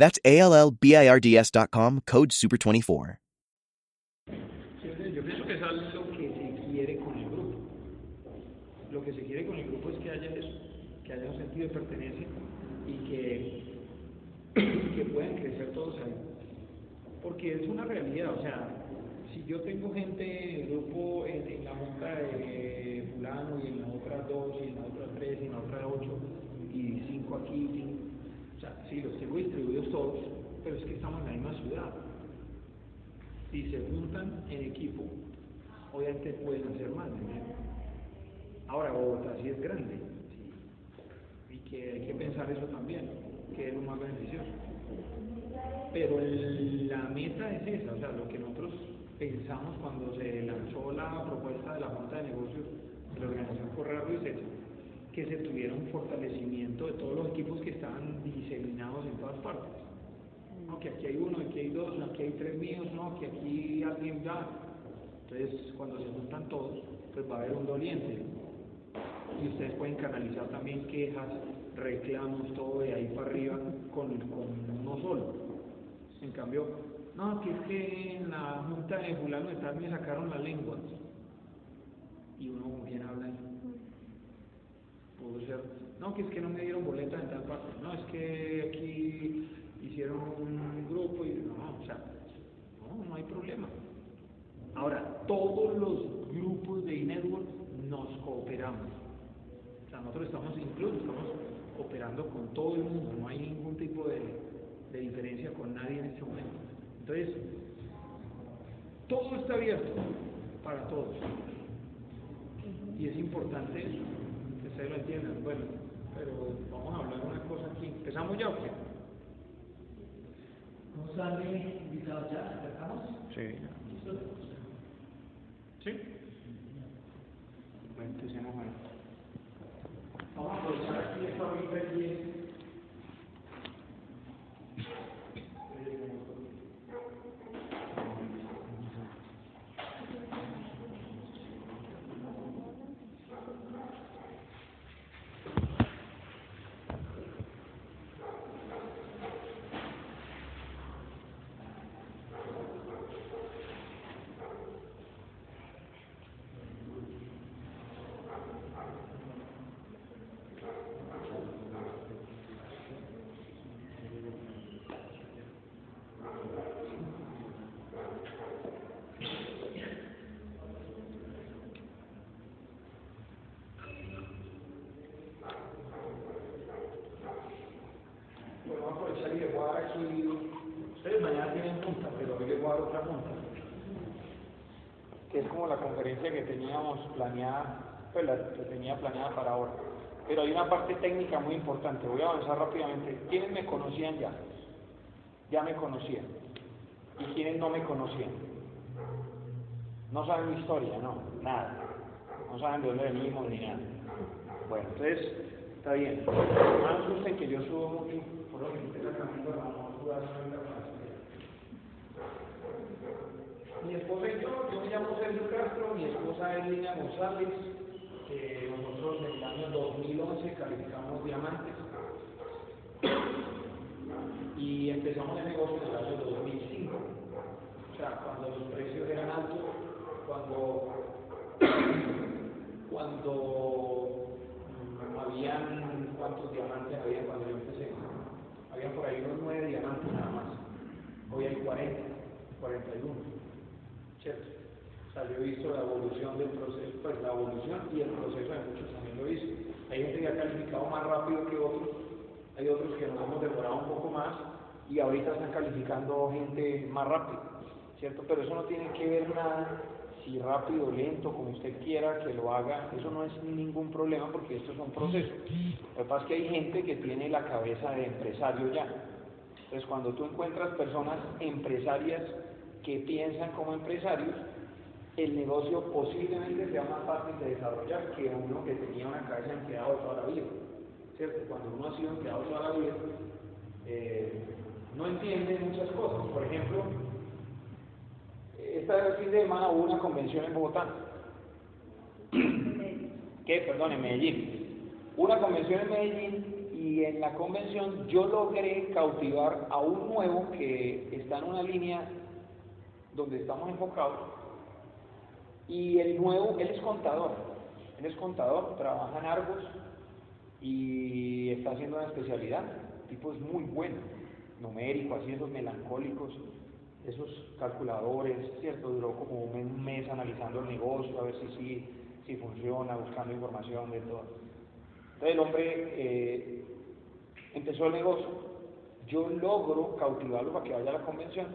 That's A-L-L-B-I-R-D-S.com, code SUPER24. Yo pienso que es algo que se quiere con el grupo. Lo que se quiere con el grupo es que haya sentido de pertenencia y que, que puedan crecer todos ahí. Porque es una realidad, o sea, si yo tengo gente grupo, en, la junta de fulano y en la otra dos y en la otra tres y en la otra ocho y cinco aquí, sí, los tengo distribuidos todos, pero es que estamos en la misma ciudad. Si se juntan en equipo, obviamente pueden hacer más. Ahora, Bogotá sí es grande, y que hay que pensar eso también, que es lo más beneficioso. Pero la meta es esa, o sea, lo que nosotros pensamos cuando se lanzó la propuesta de la Junta de Negocios de la organización Correa Ruiz es que se tuviera un fortalecimiento de todos los equipos que estaban diseminados en todas partes. No, que aquí hay uno, aquí hay dos, aquí hay tres míos, no, que aquí alguien ya. Entonces, cuando se juntan todos, pues va a haber un doliente. Y ustedes pueden canalizar también quejas, reclamos, todo de ahí para arriba con, con uno solo. En cambio, no, que es que en la junta de fulano de tal me sacaron la lengua. Y uno con quién habla ahí. Pudo ser, no, que es que no me dieron boleta en tal parte. No, es que aquí hicieron un grupo y no, o sea, no, no hay problema. Ahora, todos los grupos de e-network nos cooperamos. O sea, nosotros estamos incluso, estamos operando con todo el mundo, no hay ningún tipo de, de diferencia con nadie en este momento. Entonces, todo está abierto para todos. Y es importante eso, ustedes lo entiendan, bueno, pero vamos a hablar una cosa aquí. ¿Empezamos ya o qué? ¿Nos han invitado ya? ¿Empezamos? Sí. ¿Sí? Bueno, empecemos ahora. Vamos a aprovechar aquí esta 2010 como la conferencia que teníamos planeada, pues la que tenía planeada para ahora. Pero hay una parte técnica muy importante. Voy a avanzar rápidamente. ¿Quiénes me conocían ya? Ya me conocían. ¿Y quiénes no me conocían? No saben mi historia, no, nada. No saben de dónde venimos ni nada. Bueno, entonces, está bien. No me asusten que yo subo mucho, por lo que Mi esposa yo, Sergio Castro, mi esposa es Lina González, que nosotros en el año 2011 calificamos diamantes y empezamos el negocio en el año 2005. O sea, cuando los precios eran altos, cuando, cuando mm, habían, ¿cuántos diamantes había cuando yo empecé? Había por ahí unos nueve diamantes nada más. Hoy hay 40, 41. ¿Cierto? He visto la evolución del proceso, pues la evolución y el proceso de muchos también lo visto. Hay gente que ha calificado más rápido que otros, hay otros que nos hemos demorado un poco más y ahorita están calificando gente más rápido, ¿cierto? Pero eso no tiene que ver nada si rápido lento, como usted quiera que lo haga, eso no es ningún problema porque estos son procesos. Lo que pasa es que hay gente que tiene la cabeza de empresario ya. Entonces, cuando tú encuentras personas empresarias que piensan como empresarios, el negocio posiblemente sea más fácil de desarrollar que uno que tenía una cabeza empleado toda la vida. ¿Cierto? Cuando uno ha sido empleado toda la vida, eh, no entiende muchas cosas. Por ejemplo, esta fin de semana hubo una convención en Bogotá. ¿Qué? Perdón, en Medellín. Una convención en Medellín y en la convención yo logré cautivar a un nuevo que está en una línea donde estamos enfocados y el nuevo, él es contador, él es contador, trabaja en Argos y está haciendo una especialidad, el tipo es muy bueno, numérico, así esos melancólicos, esos calculadores, ¿cierto? Duró como un mes analizando el negocio, a ver si sí, si funciona, buscando información de todo. Entonces el hombre eh, empezó el negocio. Yo logro cautivarlo para que vaya a la convención.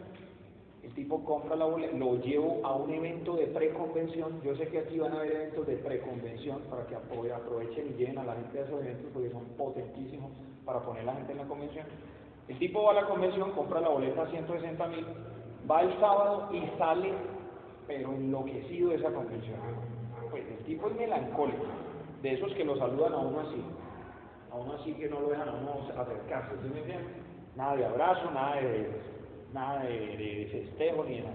El tipo compra la boleta, lo llevo a un evento de preconvención. Yo sé que aquí van a haber eventos de preconvención para que aprovechen y lleven a la gente a esos eventos porque son potentísimos para poner a la gente en la convención. El tipo va a la convención, compra la boleta a 160 mil, va el sábado y sale, pero enloquecido de esa convención. Pues el tipo es melancólico de esos que lo saludan a uno así, a uno así que no lo dejan a uno acercarse, ¿sí me entiendes? Nada de abrazo, nada de, nada de, festejo ni nada.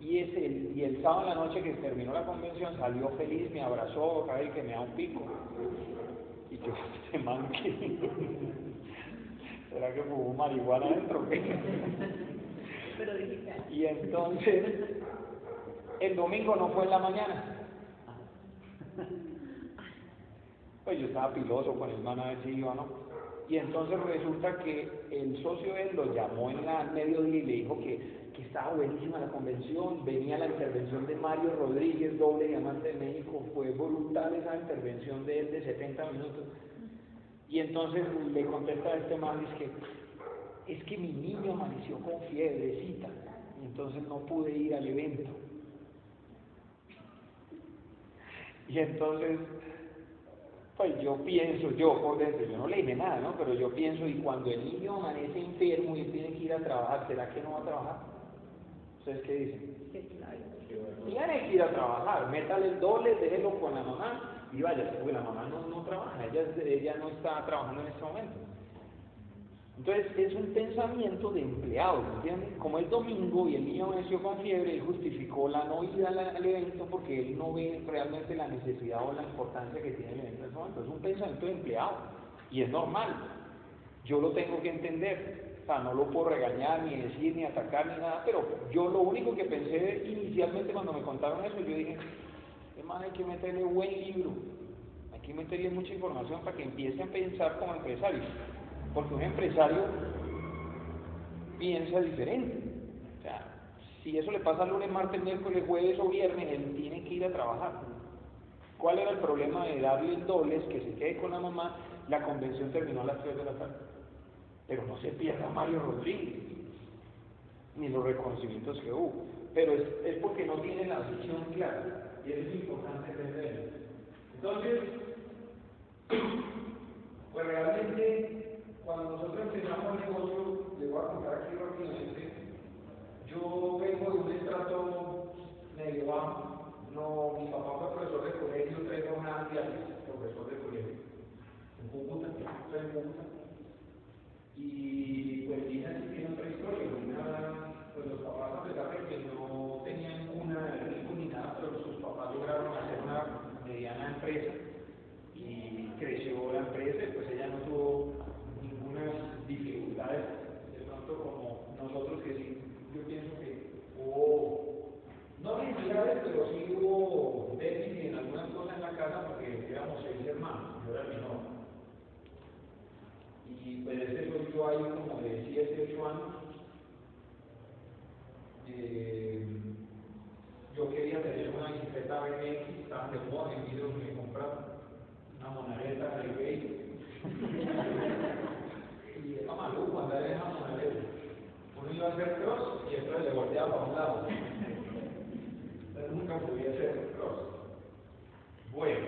Y, ese, y el sábado en la noche que terminó la convención salió feliz, me abrazó, cada vez que me da un pico. Y yo, este man ¿Será que fumó marihuana adentro? Pero digital. Y entonces, el domingo no fue en la mañana. Pues yo estaba piloso con el man a ver si iba no. Y entonces resulta que el socio de él lo llamó en la mediodía y le dijo que, que estaba buenísima la convención, venía la intervención de Mario Rodríguez, doble diamante de México, fue brutal esa intervención de él de 70 minutos. Y entonces le contesta a este man, es que, es que mi niño amaneció con fiebrecita, y entonces no pude ir al evento. Y entonces pues yo pienso, yo por dentro, yo no le dije nada, ¿no? Pero yo pienso, y cuando el niño amanece enfermo y tiene que ir a trabajar, ¿será que no va a trabajar? ¿Ustedes qué dicen? Tiene que ir a trabajar, métale el doble, déjelo con la mamá y vaya, porque la mamá no, no trabaja, ella, ella no está trabajando en este momento. Entonces es un pensamiento de empleado, ¿entiendes? Como es domingo y el niño nació con fiebre, él justificó la no ida al, evento porque él no ve realmente la necesidad o la importancia que tiene el evento en ese momento. Es un pensamiento de empleado y es normal. Yo lo tengo que entender. O sea, no lo puedo regañar, ni decir, ni atacar, ni nada, pero yo lo único que pensé inicialmente cuando me contaron eso, yo dije, hermano, hay que meterle buen libro, hay que meterle mucha información para que empiece a pensar como empresario porque un empresario piensa diferente. O sea, si eso le pasa lunes, martes, miércoles, jueves o viernes, él tiene que ir a trabajar. ¿Cuál era el problema de darle el doble, que se quede con la mamá? La convención terminó a las 3 de la tarde. Pero no se pierda Mario Rodríguez, ni los reconocimientos que hubo. Pero es, es porque no tiene la visión clara, y eso es importante entenderlo. Entonces, pues realmente cuando nosotros empezamos el negocio, les voy a contar aquí rápidamente, yo vengo de un estrato medio. No, mi papá fue profesor de colegio, tengo una profesor de colegio, en Cúcuta, en Cúcuta. Y pues sí tiene otra historia. Pues los papás, a pesar de que no tenían una rico ni nada, pero sus papás lograron hacer una mediana empresa y creció la empresa, pues ella no tuvo dificultades, de pronto como nosotros que sí, yo pienso que hubo, no dificultades, pero sí hubo déficit en algunas cosas en la casa porque éramos seis hermanos, yo era el menor. Y pues yo ahí como de 7, 8 años. Eh, yo quería tener una bicicleta BMX, estaban de moda en videos que me compraron, una monareta de y era maluco andar en esa monaleta. Uno iba a hacer cross y entonces le volteaba para un lado. Entonces nunca podía hacer cross. Bueno,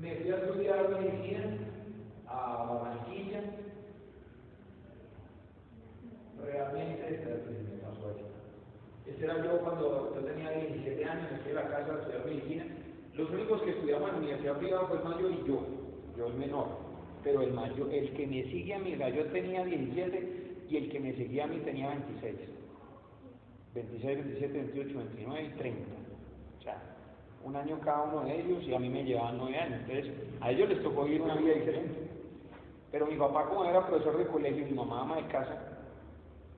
me fui a estudiar medicina a Barranquilla. Realmente, me pasó aquí. Ese era yo cuando yo tenía 17 años, estoy en la casa de estudiar medicina. Los únicos que estudiamos en la universidad privada fue el mayor y yo, yo el menor. Pero el mayor, el que me sigue a mí, yo tenía 17 y el que me seguía a mí tenía 26. 26, 27, 28, 29 y 30. O sea, un año cada uno de ellos y a mí me llevaban 9 años. Entonces, a ellos les tocó vivir una vida diferente. Pero mi papá, como era profesor de colegio y mi mamá ama de casa,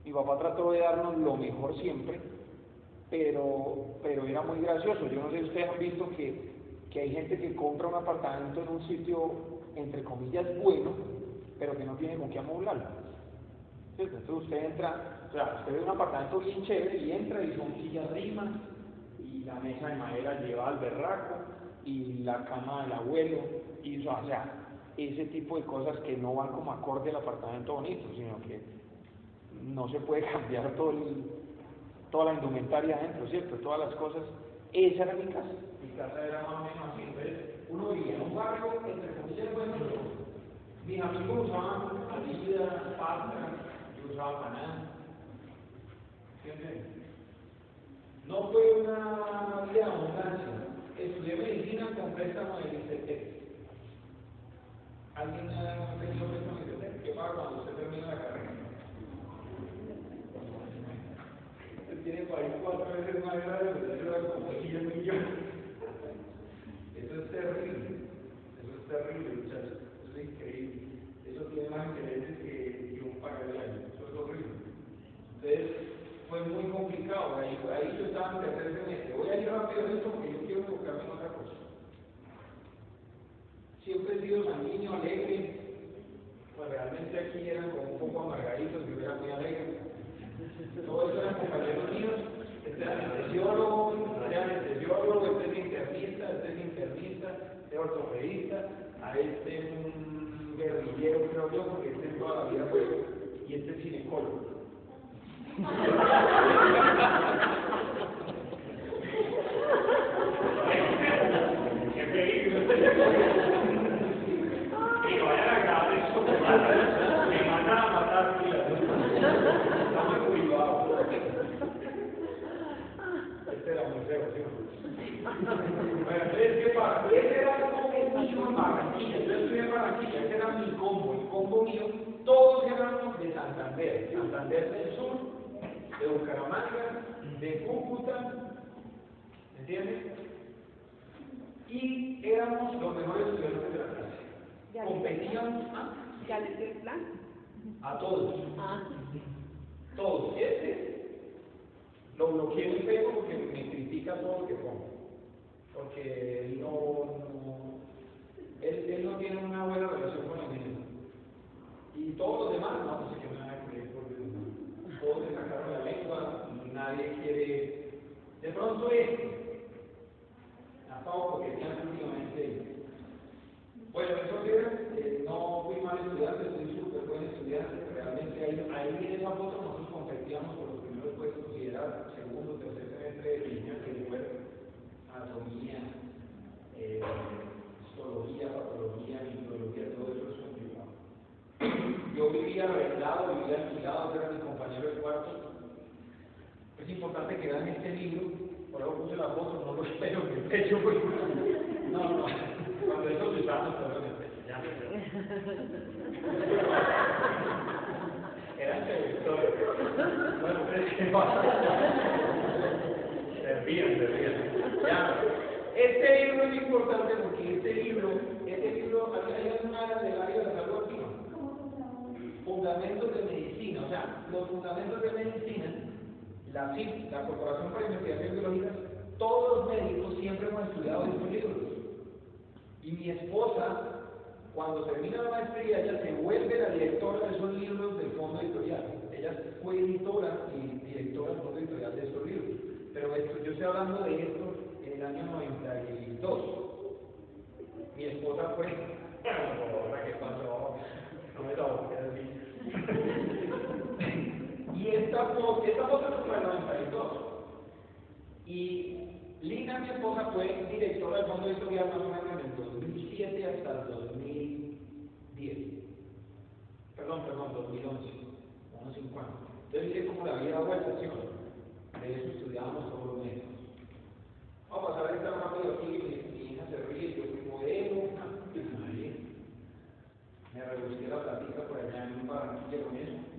mi papá trató de darnos lo mejor siempre, pero, pero era muy gracioso. Yo no sé si ustedes han visto que, que hay gente que compra un apartamento en un sitio, entre comillas, bueno, pero que no tiene con qué amoblarlo. Entonces usted entra, o sea, usted ve un apartamento bien chévere y entra y son sillas rimas, y la mesa de madera lleva al berraco, y la cama del abuelo, y o sea, ese tipo de cosas que no van como acorde al apartamento bonito, sino que no se puede cambiar todo toda la indumentaria adentro, ¿cierto? Todas las cosas. Esa era mi casa. Mi casa era más o menos así. Uno vivía en un barrio, entre comillas, bueno, mis amigos usaban alida, pasta, yo usaba panada. No fue una vida de abundancia. Estudié medicina con préstamo del ICT. ¿Alguien ha tenido préstamo del ICT? ¿Qué pasa cuando usted termina la carrera? Usted tiene ir cuatro veces más grande, pero usted da como 10 millones. Eso es terrible. Eso es terrible, muchachos. Eso es increíble. Eso tiene más intereses que, que un pago de año. Eso es horrible. Entonces, fue muy complicado. Ahí, ahí yo estaba en tercer semestre. Voy a ir rápido en esto porque yo quiero enfocarme en otra cosa. Siempre he sido sanguíneo, alegre. Pues realmente aquí eran como un poco amargaditos, yo era muy alegre. Todos eran compañeros míos. Este era anestesiólogo, este era anestesiólogo, este es internista, este es internista, este es ortopedista, a este es un guerrillero, creo yo, porque este toda la vida fue, y este es ginecólogo. Que vayan a grabar esto, me mandan a matar, mira. Estamos cuidados. Este era muy feo, ¿sí? Era el mío en Barranquilla. Yo estuve en Barranquilla, ese era mi combo, el combo mío. Todos éramos de Santander, Santander del Sur, de Bucaramanga, de Cúcuta, ¿entiendes? Y éramos los mejores estudiantes de la clase. Competíamos ¿ah? ¿Ya el plan? a todos, Ah, todos. Este lo bloqueé en Facebook porque me critica todo lo que pongo. Porque él no, él, no tiene una buena relación con la niños. Y todos los demás, no, no sé qué me van a creer porque todos se sacaron la lengua, nadie quiere. De pronto este, ha estado coqueteando últimamente. Bueno, era, eh, no fui mal estudiante, fui súper buen estudiante, realmente ahí, ahí en esa foto nosotros competíamos por los primeros puestos y era segundo, tercer semestre de ciencias del cuerpo, anatomía, eh, histología, patología, microbiología, todo eso es complicado. Yo vivía arrendado, vivía alquilado, era mi compañero de cuarto. Importante que vean este libro, por eso puse la foto, no lo espero en el pecho, porque no, no, cuando eso se usaba, no en el pecho, ya Era intelectual. Bueno, ustedes qué pasa. Se ríen, se ríen. Ya. Este libro es importante porque este libro, este libro, aquí hay una del área de la salud. Fundamentos de medicina, o sea, los fundamentos de medicina, la CIP, la Corporación para Investigación Biológica, todos los médicos siempre hemos estudiado estos libros. Y mi esposa, cuando termina la maestría, ella se vuelve la directora de esos libros del fondo editorial. Ella fue editora y directora del fondo editorial de estos libros. Pero esto, yo estoy hablando de esto en el año 92. Mi esposa fue. ¿Qué pasó? No me la boqué así. y esta foto, esta foto fue en el 92. Y Lina, mi esposa, fue directora del fondo editorial más o menos en el 2007 hasta el 2010. Perdón, perdón, 2011, unos 5 años. Entonces, mire cómo la vida ha vuelto, ¿sí o no? De eso estudiaba modelamos todos los médicos. Vamos a ver esta rápido aquí, mi, mi hija se ríe, yo fui modelo, me rebusqué la platica por allá en un barranquilla con eso.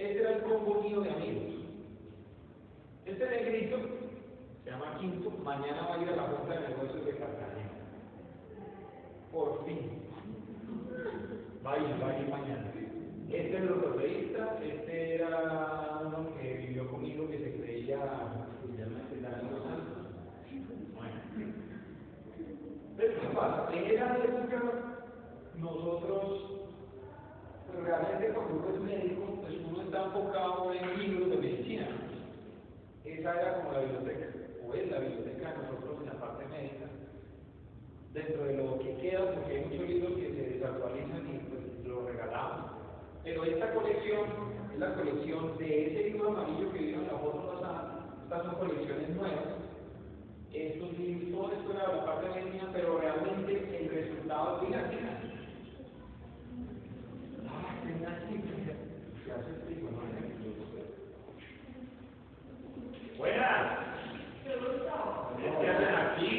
Este era el combo mío de amigos. Este negrito se llama Quinto, mañana va a ir a la Junta de Negocios de Cartagena. Por fin. Va a mañana. Este es el rodeísta, este era uno que vivió conmigo que se creía. Bueno. Pero ¿qué pasa? En esa época nosotros realmente cuando uno es médico, pues uno está enfocado en libros de medicina. Esa era como la biblioteca, o es la biblioteca de nosotros en la parte médica. Dentro de lo que queda, porque hay muchos libros que se desactualizan y pues los regalamos. Pero esta colección es la colección de ese libro amarillo que vieron la foto pasada. Estas son colecciones nuevas. Estos libros, todo esto era la parte médica, pero realmente el resultado, mira, mira, Buenas. ¿Qué hacen aquí?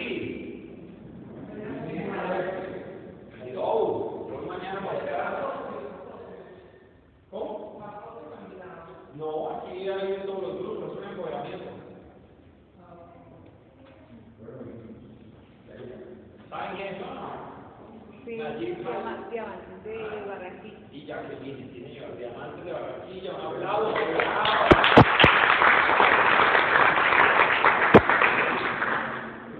Hello. Yo mañana voy a ¿Cómo? No, aquí hay todos los grupos, es un empoderamiento. ¿Saben quiénes son? Sí, Nayib, diama- diamantes de Barranquilla. Y Jacqueline, tiene los diamantes de Barranquilla, un aplauso.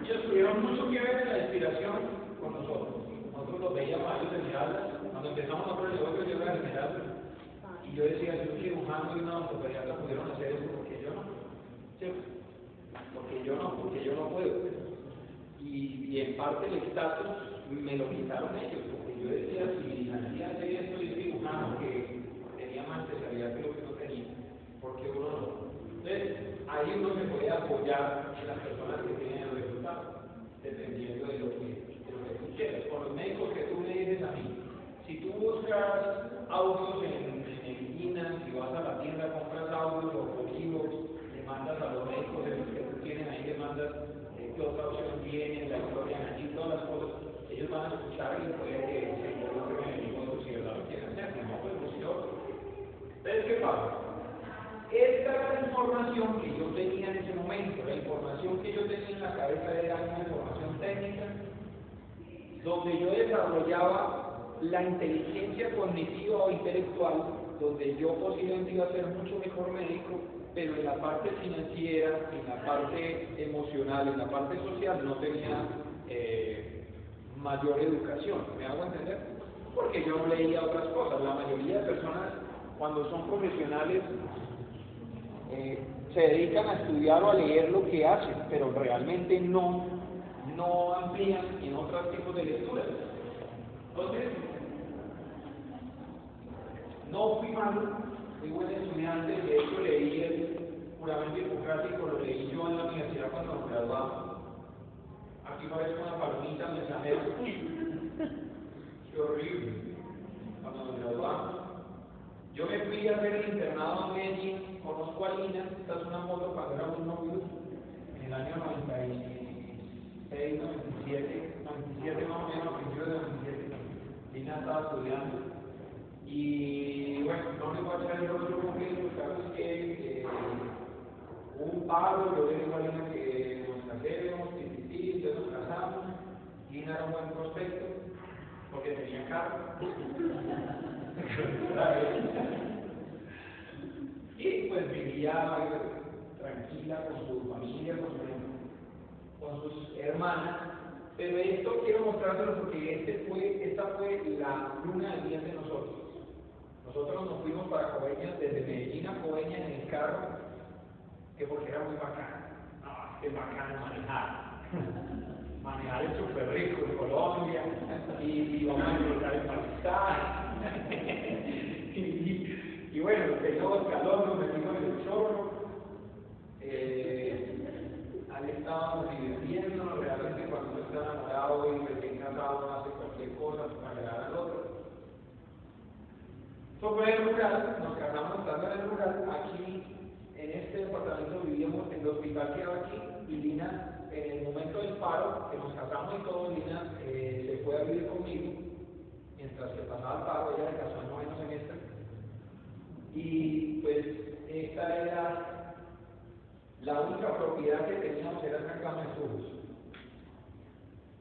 Ellos tuvieron mucho que ver en la inspiración con nosotros. Nosotros los veíamos a ellos en Esmeralda. Cuando empezamos a poner el negocio, yo era en Esmeralda. Y yo decía, yo dibujando y una ortopediatra pudieron hacer eso, porque yo no? ¿Cierto? Porque yo no, porque yo no puedo. Y, y en parte el estatus me lo quitaron ellos, porque yo decía, si hacía hacer esto y estoy dibujando que tenía más especialidad que lo que no tenía, porque uno no. Entonces, ahí uno se puede apoyar en las personas que tienen el resultado, dependiendo de lo que, de lo que tú quieras. Por los médicos que tú me dices a mí, si tú buscas audios en, en Medellina, si vas a la tienda, compras audios o libros, le mandas a los médicos esos que tú tienes ahí, le mandas eh, qué otra opción tienen, la historia allí, todas las cosas, ellos van a escuchar y puede que se involucren en el negocio si de verdad lo quieren hacer, si no, pues busque otro. Entonces, ¿qué pasa? Esta era la información que yo tenía en ese momento, la información que yo tenía en la cabeza era una información técnica, donde yo desarrollaba la inteligencia cognitiva o intelectual, donde yo posiblemente iba a ser mucho mejor médico, pero en la parte financiera, en la parte emocional, en la parte social no tenía eh, mayor educación. ¿Me hago entender? Porque yo leía otras cosas. La mayoría de personas, cuando son profesionales, eh, se dedican a estudiar o a leer lo que hacen, pero realmente no, no amplían en otros tipos de lecturas. Entonces, no fui malo, fui buen estudiante, de hecho leí el juramento hipocrático, lo leí yo en la universidad cuando nos graduamos. Aquí parece una palomita mensajera. Qué horrible. Cuando nos graduamos. Yo me fui a hacer el internado en Medellín, conozco a Lina, esta es una foto cuando éramos novios, en el año 96, 97, 97 más o menos, principios de 97. Lina estaba estudiando. Y bueno, no me voy a echar el rollo con él, lo caso es que eh, un paro, yo le digo a Lina que nos casemos, que sí, entonces nos casamos. Lina era un buen prospecto, porque tenía carro. Y pues vivía tranquila con su familia, con, su- con sus hermanas. Pero esto quiero mostrárselo porque este esta fue la luna de miel de nosotros. Nosotros nos fuimos para Coveñas, desde Medellín a Coveñas en el carro, que porque era muy bacán. No, es bacán manejar. manejar es súper rico en Colombia, y, vamos a encontrar en Pakistán. y, bueno, teníamos calor, nos metimos en el chorro. Eh, ahí estábamos divirtiéndonos, realmente cuando uno está enamorado y recién casado hace cualquier cosa para agradar al otro. Eso fue el rural, nos casamos estando en el rural, aquí en este departamento vivíamos en dos hospital quedó aquí y Lina, en el momento del paro, que nos casamos y todo, Lina eh, se fue a vivir conmigo, mientras que pasaba el paro, ella se casó en noveno semestre. Y pues esta era la única propiedad que teníamos, era esta cama de tubos.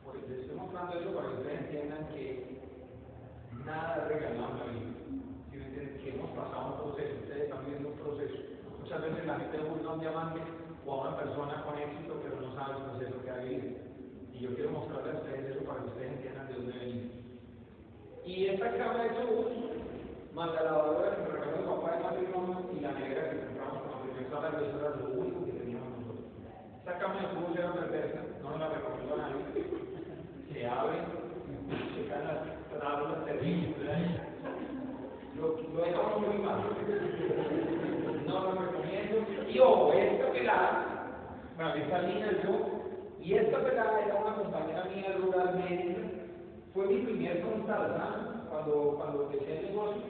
Pues les estoy mostrando eso para que ustedes entiendan que nada es regalado en la vida. Que hemos pasado un proceso, ustedes están viendo un proceso. Muchas veces la gente busca un diamante o a una persona con éxito, pero no sabe el proceso que ha vivido. Y yo quiero mostrarles a ustedes eso para que ustedes entiendan de dónde venimos. Y esta cama de tubos, más la lavadora que me regaló el papá de matrimonio y la nevera que compramos la primera sala, eso era lo único que teníamos nosotros. Esta cama de tubos era perversa, no la recomiendo a nadie. Se abre, se caen las tablas terribles. Lo, lo dejamos muy mal. No lo recomiendo. Y ojo, esta pelada, bueno, esta línea yo, y esta pelada era una compañera mía rural fue mi primer frontal, ¿sabes? Cuando, cuando empecé el negocio,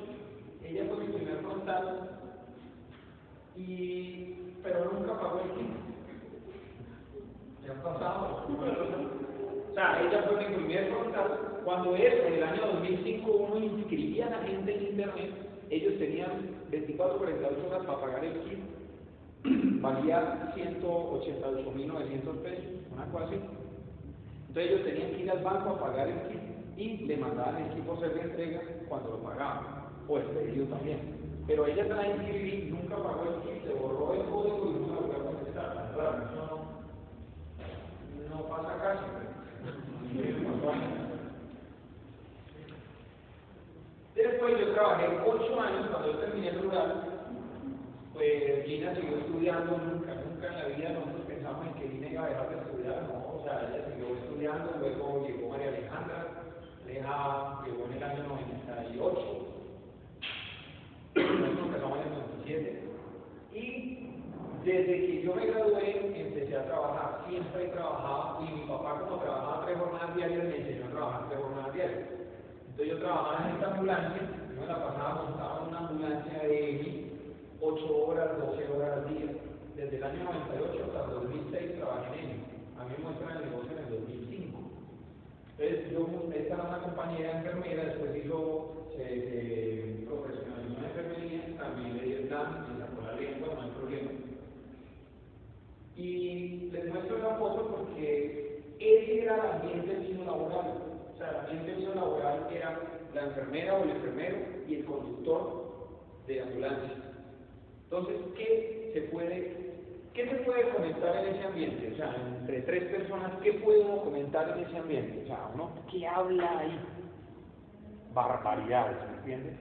ella fue mi primer frontal, y, pero nunca pagó el kit. Ya han pasado. O sea, ella fue mi primer frontal. Cuando eso, en el año 2005, uno inscribía a la gente en internet, ellos tenían 24 48 horas para pagar el kit. Valía 188.900 pesos, una cosa. Entonces ellos tenían que ir al banco a pagar el kit y le mandaban el por ser de entrega cuando lo pagaban, o el pedido también. Pero ella se la inscribí, nunca pagó el kit, se borró el código y la volvió a contestar. Claro, eso no, no pasa casi. Después yo trabajé ocho años cuando yo terminé el rural, pues Lina siguió estudiando, nunca, nunca en la vida nosotros pensamos en que Lina iba a dejar de estudiar, no, o sea, ella siguió estudiando, luego llegó María Alejandra, Aleja llegó en el año 98, nosotros empezamos en el 97, y desde que yo me gradué empecé a trabajar, siempre he trabajado, y mi papá como trabajaba tres jornadas diarias me enseñó a trabajar tres jornadas diarias. Entonces yo trabajaba en esta ambulancia, yo me la pasaba montaba en una ambulancia de 8 horas, 12 horas al día. Desde el año 98 hasta el 2006 trabajé en ello. A mí me muestran el negocio en el 2005. Entonces yo, esta era una compañera enfermera, después hizo, se, se profesionalizó en enfermería, también le dio el plan, me sacó la lengua, no hay problema. Y les muestro la foto porque ese era el ambiente laboral. O sea, el ambiente mío laboral era la enfermera o el enfermero y el conductor de ambulancia. Entonces, ¿qué se puede, qué se puede comentar en ese ambiente? O sea, entre tres personas, ¿qué puedo comentar en ese ambiente? O sea, uno, ¿qué habla ahí? Barbaridades, ¿me entiendes?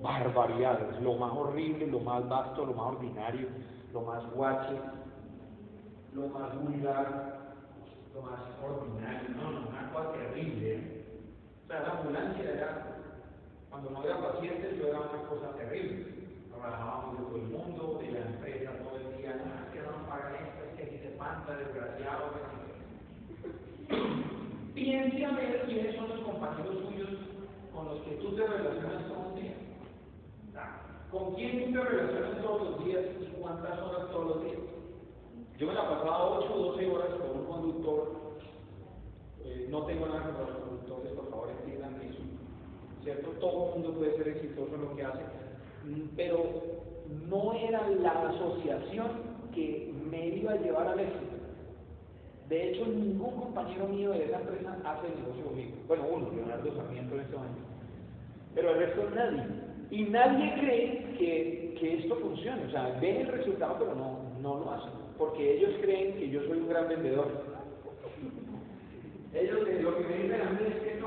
Barbaridades, lo más horrible, lo más vasto, lo más ordinario, lo más guache, lo más vulgar, lo más ordinario, no, no, una cosa terrible. ¿eh? O sea, la ambulancia era, cuando no había pacientes, eso era una cosa terrible. Trabajábamos de todo el mundo, de la empresa todo el día, no, es que no nos pagan esto, desgraciado. Piense ver quiénes son los compañeros suyos con los que tú te relacionas todo el día. ¿Con quién tú te relacionas todos los días y cuántas horas todos los días? Yo me la pasaba 8 o 12 horas con un conductor. Eh, no tengo nada contra los conductores, por favor entiendan eso. ¿Cierto? Todo el mundo puede ser exitoso en lo que hace, pero no era la asociación que me iba a llevar al éxito. De hecho, ningún compañero mío de esa empresa hace negocio conmigo. Bueno, uno, Leonardo Sarmiento en este momento. Pero el resto nadie. Y nadie cree que, que esto funcione. O sea, ven el resultado, pero no, no lo hacen. Porque ellos creen que yo soy un gran vendedor. Ellos lo que me dicen a mí es que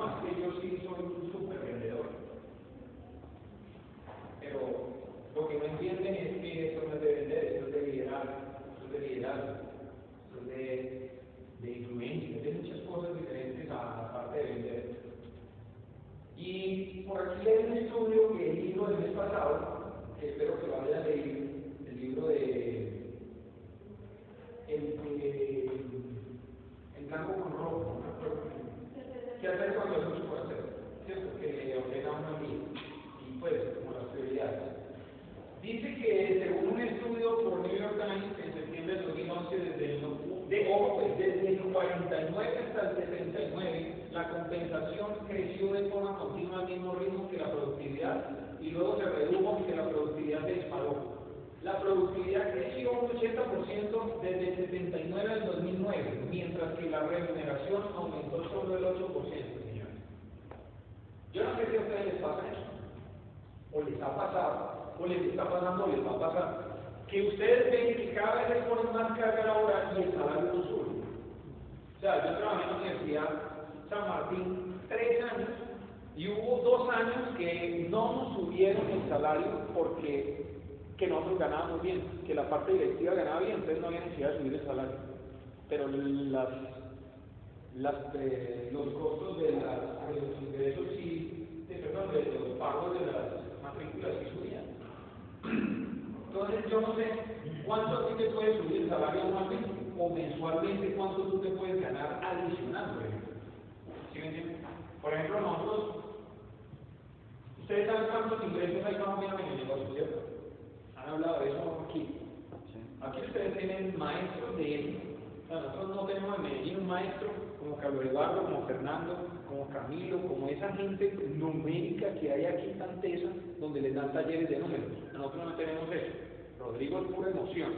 Como Fernando, como Camilo, como esa gente numérica que hay aquí tan tesa, donde les dan talleres de números. Nosotros no tenemos eso. Rodrigo es pura emoción.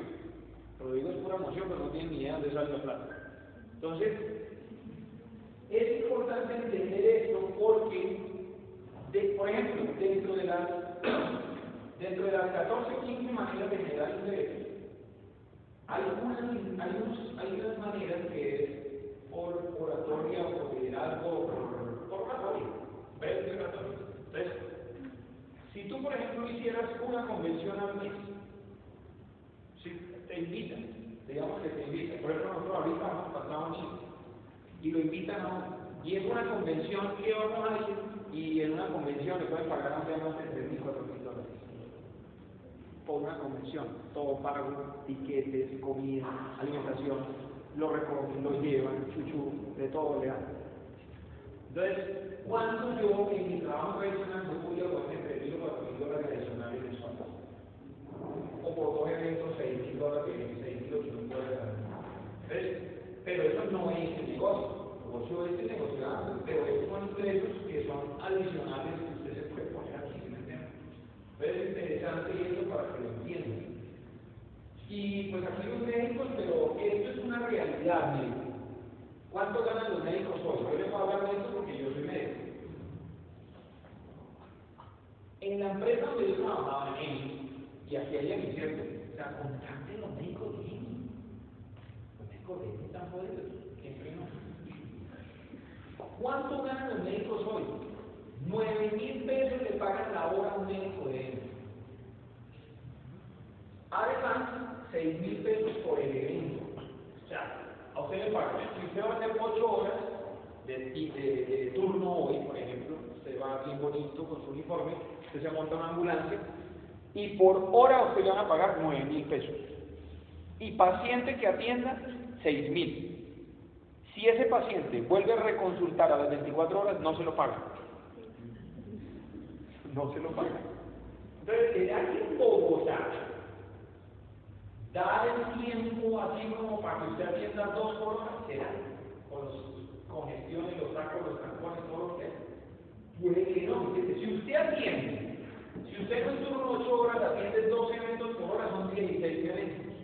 Rodrigo es pura emoción, pero no tiene ni idea de dónde sale la plata. Entonces, es importante entender esto porque, por ejemplo, dentro de las dentro de las 14 15 maneras de generar ingresos, hay unas, hay unas maneras que es por oratoria, por liderazgo, por, por oratoria, ¿ves? Entonces, si tú, por ejemplo, hicieras una convención al mes, si te invitan, digamos que te invitan, por ejemplo, nosotros ahorita pasar a un chico, y lo invitan a y es una convención que vamos a ir, y en una convención le pueden pagar a un más de 3 mil, 4 mil dólares. Por una convención, todo pago, tiquetes, comida, alimentación, lo recogen, lo llevan, chuchu, de todo le dan. Entonces, ¿cuánto yo en mi trabajo tradicional no podía poner entre mil o cuatro mil dólares adicionales en zona? O por dos eventos, seis mil dólares, seis mil, ocho mil dólares. ¿Ves? Pero eso no es el negocio. El negocio es el negociante, pero esos son ingresos que son adicionales que usted se puede poner aquí, ¿sí? Pero es interesante eso para que lo entiendan. Y pues aquí los médicos, pero esto es una realidad, médico. ¿Cuánto ganan los médicos hoy? Yo les voy a hablar de esto porque yo soy médico. En la empresa donde yo trabajaba en ENI, y aquí hay mi cierto, o sea, contacten los médicos de ENI. Los médicos de ENI están jodidos. Siempre no. ¿Cuánto ganan los médicos hoy? 9 mil pesos le pagan la hora a un médico de ENI. Además, 6 mil pesos por el evento. O sea, a usted le pagan. Si usted va a hacer 8 horas de, de, turno hoy, por ejemplo, usted va bien bonito con su uniforme, usted se monta una ambulancia y por hora usted le van a pagar 9 mil pesos. Y paciente que atienda, 6 mil. Si ese paciente vuelve a reconsultar a las 24 horas, no se lo paga. No se lo paga. Entonces, ¿será que en Bogotá dar el tiempo así como para que usted atienda dos horas? ¿Será? Con los congestiones, los sacos, los tampones, todo lo que Puede que no. Si usted atiende, si usted no turno 8 horas, atiende 12 eventos por hora, son 16 eventos.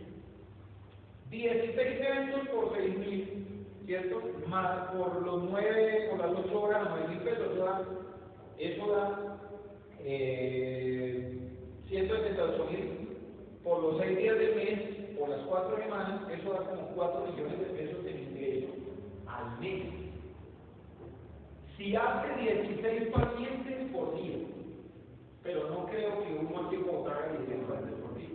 16 eventos por 6 mil, ¿cierto? Más por los 9, por las 8 horas, 9 mil pesos, eso da, eso da eh, 178 mil por los 6 días del mes, por las 4 semanas, eso da como 4 millones de pesos de ingreso al mes. Si hace 16 pacientes por día, pero no creo que uno aquí en Bogotá haga 16 pacientes por día.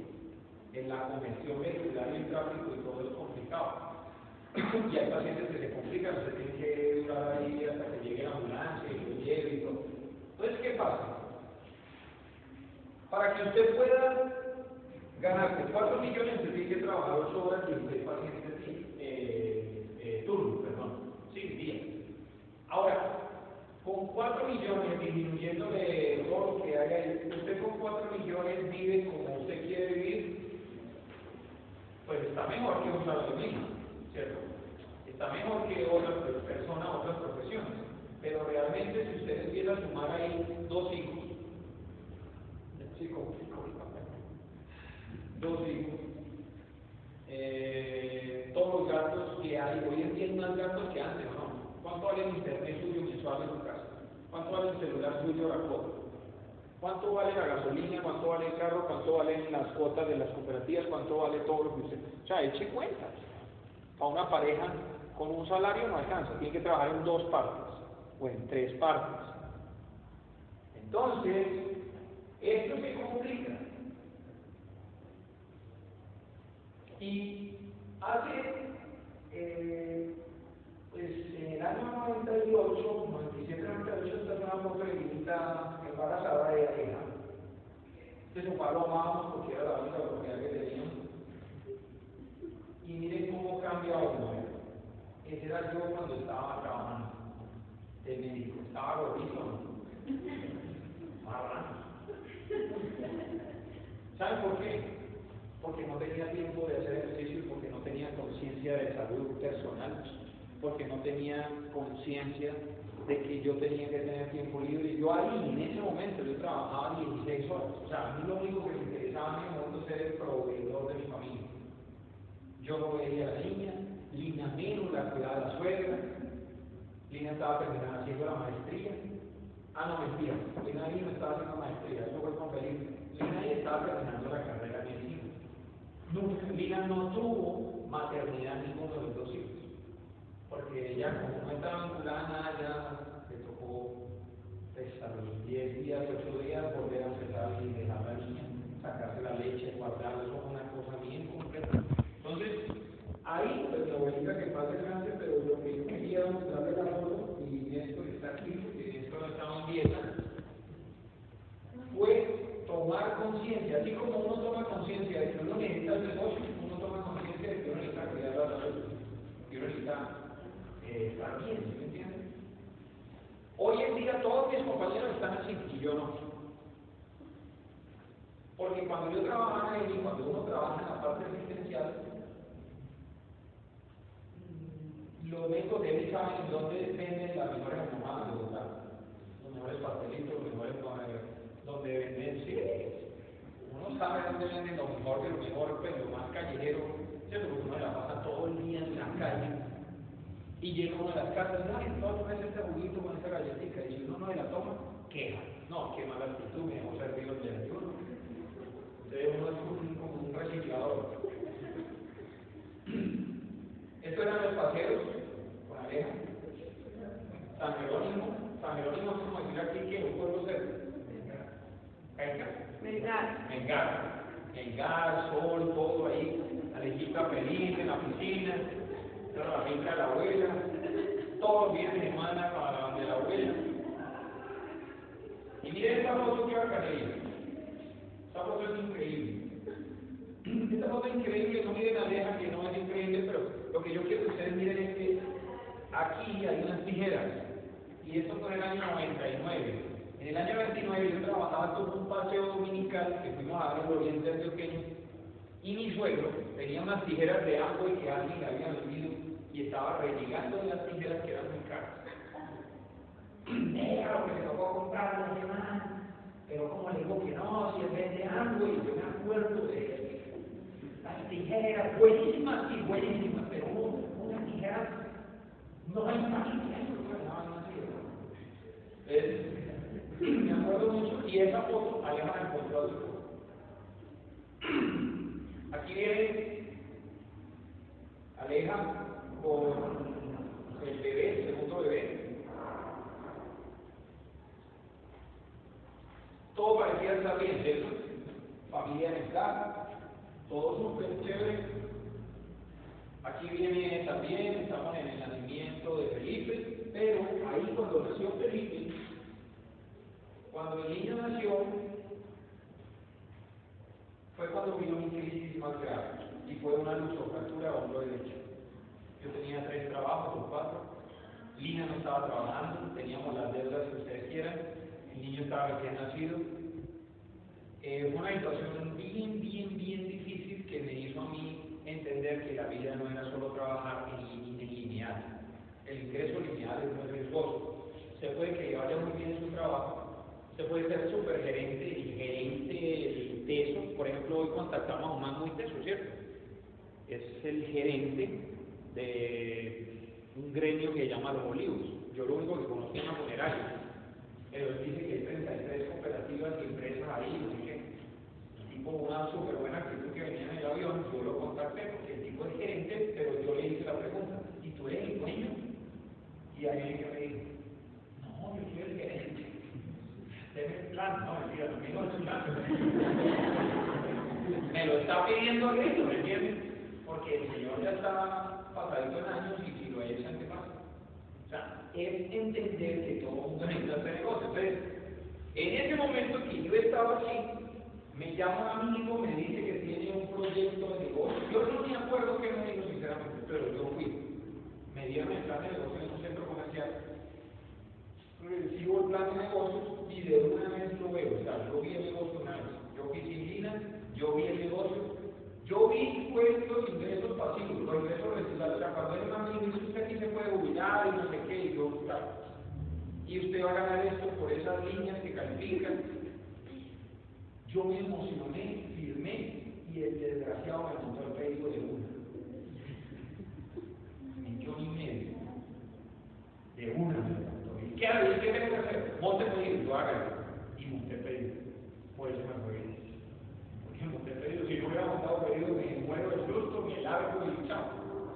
En la convención vehicular y el tráfico y todo es complicado. y hay pacientes que se complican, se tienen que durar ahí hasta que llegue la ambulancia y lo lleve y todo. Entonces, ¿qué pasa? Para que usted pueda ganarse 4 millones, usted que trabajar 8 horas y 16 pacientes eh, eh, turno, perdón, sin día. Ahora, con 4 millones, disminuyéndole todo lo que hay ahí, usted con 4 millones vive como usted quiere vivir, pues está mejor que un salario mínimo, ¿cierto? está mejor que otras personas, otras profesiones. Pero realmente si usted empieza a sumar ahí dos hijos, sí, dos hijos, eh, todos los gastos que hay, hoy en día hay más gastos que antes, ¿no? ¿Cuánto vale el internet suyo mensual en su casa? ¿Cuánto vale el celular suyo la cuota? ¿Cuánto vale la gasolina? ¿Cuánto vale el carro? ¿Cuánto valen las cuotas de las cooperativas? ¿Cuánto vale todo lo que usted? O sea, eche cuentas. A una pareja con un salario no alcanza, tiene que trabajar en dos partes o en tres partes. Entonces, esto se complica. Y hace, eh, pues en el año 98, 97, 98, esta nueva foto de Vinita embarazada de Areja. Este su lo amamos porque era la única propiedad que teníamos. Y miren cómo cambia uno. Ese era yo cuando estaba trabajando de médico. Estaba gordito. ¿Saben por qué? Porque no tenía tiempo de hacer ejercicio porque no tenía conciencia de salud personal, porque no tenía conciencia de que yo tenía que tener tiempo libre. Yo ahí, en ese momento, yo trabajaba 16 horas. O sea, a mí lo único que me interesaba en ese momento era el proveedor de mi familia. Yo no veía a la niña, Lina menos la cuidaba de la suegra, Lina estaba terminando haciendo la maestría. Ah, no, mentira, Lina ahí no estaba haciendo maestría, eso fue con Felipe. Lina ahí estaba terminando la carrera. Nunca, Lina no tuvo maternidad ninguno de los dos hijos, porque ella, como no estaba vinculada nada, ya le tocó pues, los 10 días, 8 días, volver a empezar y dejar la niña, sacarse la leche, guardarla, eso fue una cosa bien completa. Entonces, ahí, pues la abuelita que pasa grande, pero lo que yo quería mostrarle la foto, y esto está aquí, porque esto no estaba en dieta, fue tomar conciencia, así como uno toma conciencia de que uno toma conciencia de que uno necesita cuidar la salud, que uno necesita eh, estar bien, ¿me entiendes? Hoy en día todos mis compañeros están así y yo no. Porque cuando yo trabajaba ahí, cuando uno trabaja en la parte asistencial, los médicos de él saben dónde venden las mejores empanadas de Bogotá, los mejores pastelitos, los mejores donde venden, sí, sabe dónde venden lo mejor de lo mejor, pero lo más callejero, ¿cierto? Porque uno la pasa todo el día en la calle y llega uno a las casas, no, entonces es este juguito con esta galletita, y si uno no se la toma, queja. No, qué mala actitud, me dejó servido el desayuno. Entonces uno es un, como un reciclador. Estos eran los paseos con Aleja. San Jerónimo, San Jerónimo es como decir aquí que un pueblo cerca. Melgar. Melgar. Melgar, sol, todo ahí. Alejita feliz en la piscina. Toda la finca de la abuela. Todos días de semana para la abuela. Y miren esta foto que bacanería. Esta foto es increíble. Esta foto es increíble, no miren la leja que no es increíble, pero lo que yo quiero que ustedes miren es que aquí hay unas tijeras. Y esto fue en el año 99. En el año 29 yo trabajaba con un paseo dominical que fuimos a dar el oriente antioqueño y mi suegro tenía unas tijeras de agua que alguien había vendido y estaba renegando de las tijeras que eran muy caras. Lo que se tocó comprar semana, pero como le digo que no, si es vende algo y yo me acuerdo de las tijeras, buenísimas, sí, buenísimas, pero unas tijeras no hay más es me acuerdo mucho, y esa foto Aleja la encontró hace poco. Aquí viene Aleja con el bebé, el segundo bebé. Todo parecía estar bien, ¿cierto? Familia en casa, todo súper chévere. Aquí viene también, estamos en el nacimiento de Felipe, pero ahí cuando nació Felipe, cuando el niño nació, fue cuando vino mi crisis más grave y fue una luxofractura hombro derecho. Yo tenía tres trabajos o cuatro, Lina no estaba trabajando, teníamos las deudas que ustedes quieran, el niño estaba recién nacido. Eh, una situación bien, bien, bien difícil que me hizo a mí entender que la vida no era solo trabajar en, en lineal, el ingreso lineal es muy riesgoso. Se puede que vaya muy bien en su trabajo, puede ser supergerente y gerente teso. Por ejemplo, hoy contactamos a un man muy teso, ¿cierto? Es el gerente de un gremio que se llama Los Olivos. Yo lo único que conozco es una funeraria. Pero él dice que hay 33 cooperativas y empresas ahí, no sé qué. Tipo, una súper buena actitud que venía en el avión, yo lo contacté porque el tipo es gerente, pero yo le hice la pregunta, ¿y tú eres el dueño? Y ahí me dijo, no, yo soy el gerente. No, mentira, dijo el plan. me lo está pidiendo esto, ¿me entiendes? Porque el señor ya está pasadito en años y si lo echan, ¿qué pasa? O sea, es entender que todo mundo necesita hacer negocio. Entonces, en ese momento que yo estaba así, me llama un amigo, me dice que tiene un proyecto de negocio. Yo no me acuerdo qué me dijo, sinceramente, pero yo fui. Me dieron el plan de negocio en un centro comercial. Recibo el plan de negocios y de una vez lo veo. O sea, yo vi el negocio una. Yo vi sin Lina, yo vi el negocio, yo vi pues, los ingresos pasivos, los ingresos residuales. O sea, cuando él me dice, usted aquí se puede jubilar y no sé qué, y yo. Y usted va a ganar esto por esas líneas que califican. Yo me emocioné, firmé, y el desgraciado me montó el pedido de una. Millón y medio. De una. ¿Y qué, hago? ¿Qué tengo que hacer? Monte pedido, hágalo. Y monté pedido. Por eso me bien. Porque monté pedido. Si no hubiera montado pedido, me muero de susto, me largo y chao.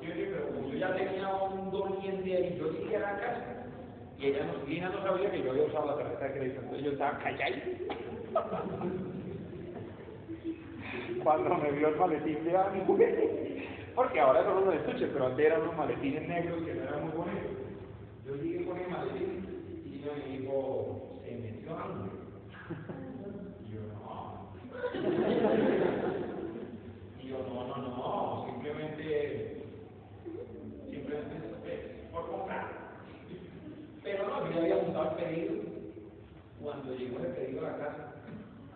¿Sí, pero como yo ya tenía un doliente ahí, yo llegué a la casa. Y ella no, sabía que yo había usado la tarjeta de crédito, entonces yo estaba calladito. Cuando me vio el maletín de mujer, porque ahora son los estuches, pero antes eran unos maletines negros que no eran muy bonitos. Yo llegué con el maletín y dijo, se metió hambre. Y yo, no. Yo, no, no, no, simplemente, simplemente eh, por comprar. Pero no, yo había montado el pedido. Cuando llegó el pedido a la casa,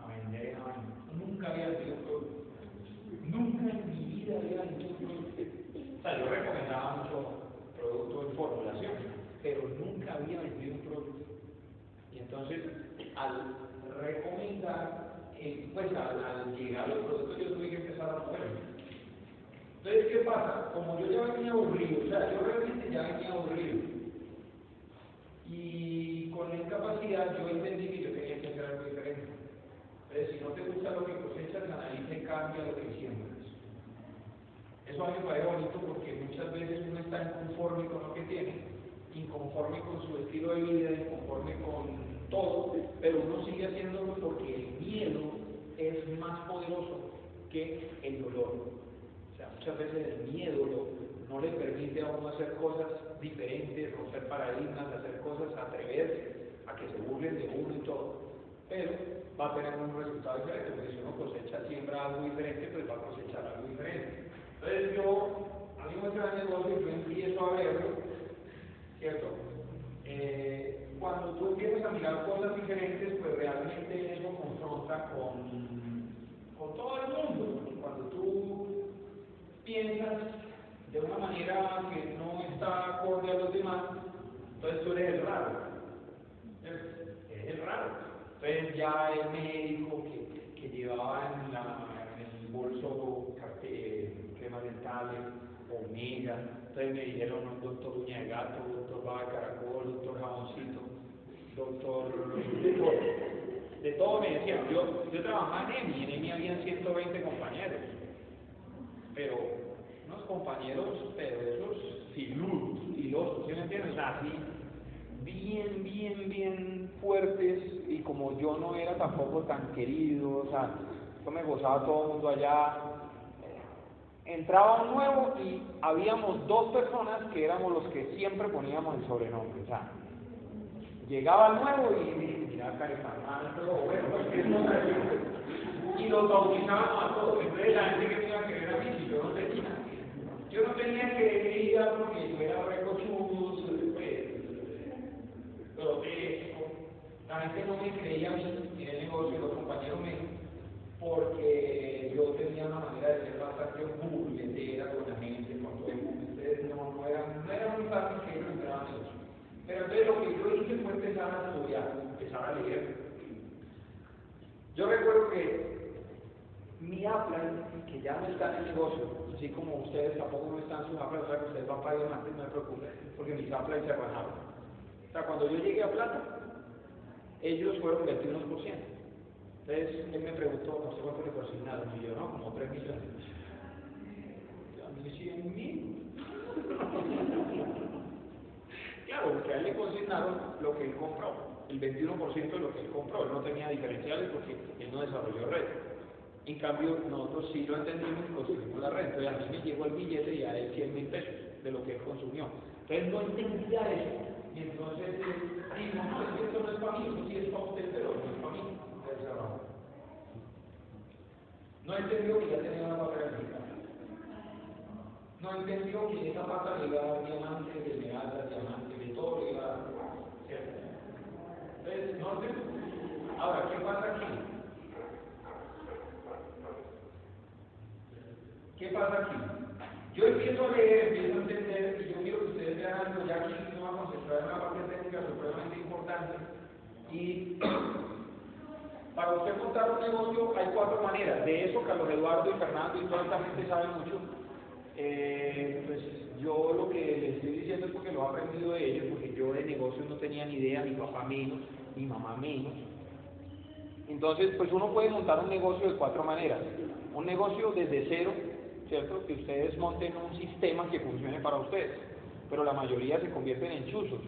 a vender vaina, nunca había un producto. Nunca en mi vida había vendido un producto. O sea, yo recomendaba mucho producto en formulación, pero nunca había vendido un producto. Entonces, al recomendar, eh, pues al, al llegar a los productos, yo tuve que empezar a moverme. Entonces, ¿qué pasa? Como yo ya venía aburrido, o sea, yo realmente ya venía aburrido. Y con la incapacidad yo entendí que yo tenía que hacer algo diferente. Entonces, si no te gusta lo que cosechas, la nariz te cambia lo que siembras. Eso a mí me parece bonito porque muchas veces uno está inconforme con lo que tiene, inconforme con su estilo de vida, inconforme con todo, pero uno sigue haciéndolo porque el miedo es más poderoso que el dolor. O sea, muchas veces el miedo no le permite a uno hacer cosas diferentes, romper paradigmas, hacer cosas, atreverse a que se burlen de uno y todo. Pero va a tener un resultado diferente, porque si uno cosecha, siembra algo diferente, pues va a cosechar algo diferente. Entonces yo, a mí me gusta el negocio, yo empiezo a verlo, ¿cierto? Eh, cuando tú empiezas a mirar cosas diferentes, pues realmente eso confronta con, con todo el mundo. Y cuando tú piensas de una manera que no está acorde a los demás, entonces tú eres raro. Es el raro. Entonces ya el médico que, que llevaba en, la, el bolso carte- cremas dentales, omega, entonces me dijeron un doctor uña de gato, doctor baba caracol, doctor jaboncito, doctor de todo. De todo me decían, yo, yo trabajaba en EMI, en EMI habían 120 compañeros, pero unos compañeros, pero esos filudos, filosos, ¿sí me entiendes? O sea, así, bien, bien, bien fuertes, y como yo no era tampoco tan querido, o sea, yo me gozaba todo el mundo allá, entraba un nuevo y habíamos dos personas que éramos los que siempre poníamos el sobrenombre, o sea, llegaba el nuevo y mira, bueno, pues y los bautizábamos a todos, entonces la gente que tenía que ver a mí, yo no tenía, yo no tenía que ir a porque yo era recochudo, pues, grotesco, la gente no me creía a mí en negocio, los compañeros me porque yo tenía una manera de ser bastante burletera con la gente, con todo el mundo. Entonces no, no era, no era muy fácil que ellos entraran empezar a estudiar, empezar a leer. Yo recuerdo que mi Apple, que ya no está en el negocio, así como ustedes tampoco no están en sus Apple, o sea que ustedes van para diamantes, no me preocupen, porque mis Apple se bajaron. O sea, cuando yo llegué a plata, ellos fueron 21%. Entonces, él me preguntó, no sé cuánto le consignaron, y yo, no, como 3 millones. A mí 100 mil. claro, porque a él le consignaron lo que él compró, el 21% de lo que él compró. Él no tenía diferenciales porque él no desarrolló red. En cambio, nosotros sí lo entendimos y construimos la red. Entonces, a mí me llegó el billete y a él 100 mil pesos de lo que él consumió. Entonces, no entendía eso. Y entonces, dijo, no, esto no es para mí, eso sí es para usted, pero no es para mí. Entonces, abajo. No entendió que ya tenía una pata calificada. No entendió que esa pata le iba a dar diamantes, de esmeraldas, diamantes, de todo le iba a dar. ¿Cierto? Entonces, no. Ahora, ¿qué pasa aquí? ¿Qué pasa aquí? Yo empiezo a leer, empiezo a entender, y yo quiero que ustedes vean algo, ya aquí no vamos a concentrar en una parte técnica supremamente importante. Y para usted montar un negocio hay cuatro maneras. De eso Carlos Eduardo y Fernando y toda esta gente saben mucho. Eh, pues yo lo que les estoy diciendo es porque lo he aprendido de ellos, porque yo de negocios no tenía ni idea, mi papá menos, mi mamá menos. Entonces, pues uno puede montar un negocio de cuatro maneras. Un negocio desde cero, ¿cierto? Que ustedes monten un sistema que funcione para ustedes. Pero la mayoría se convierten en chuzos.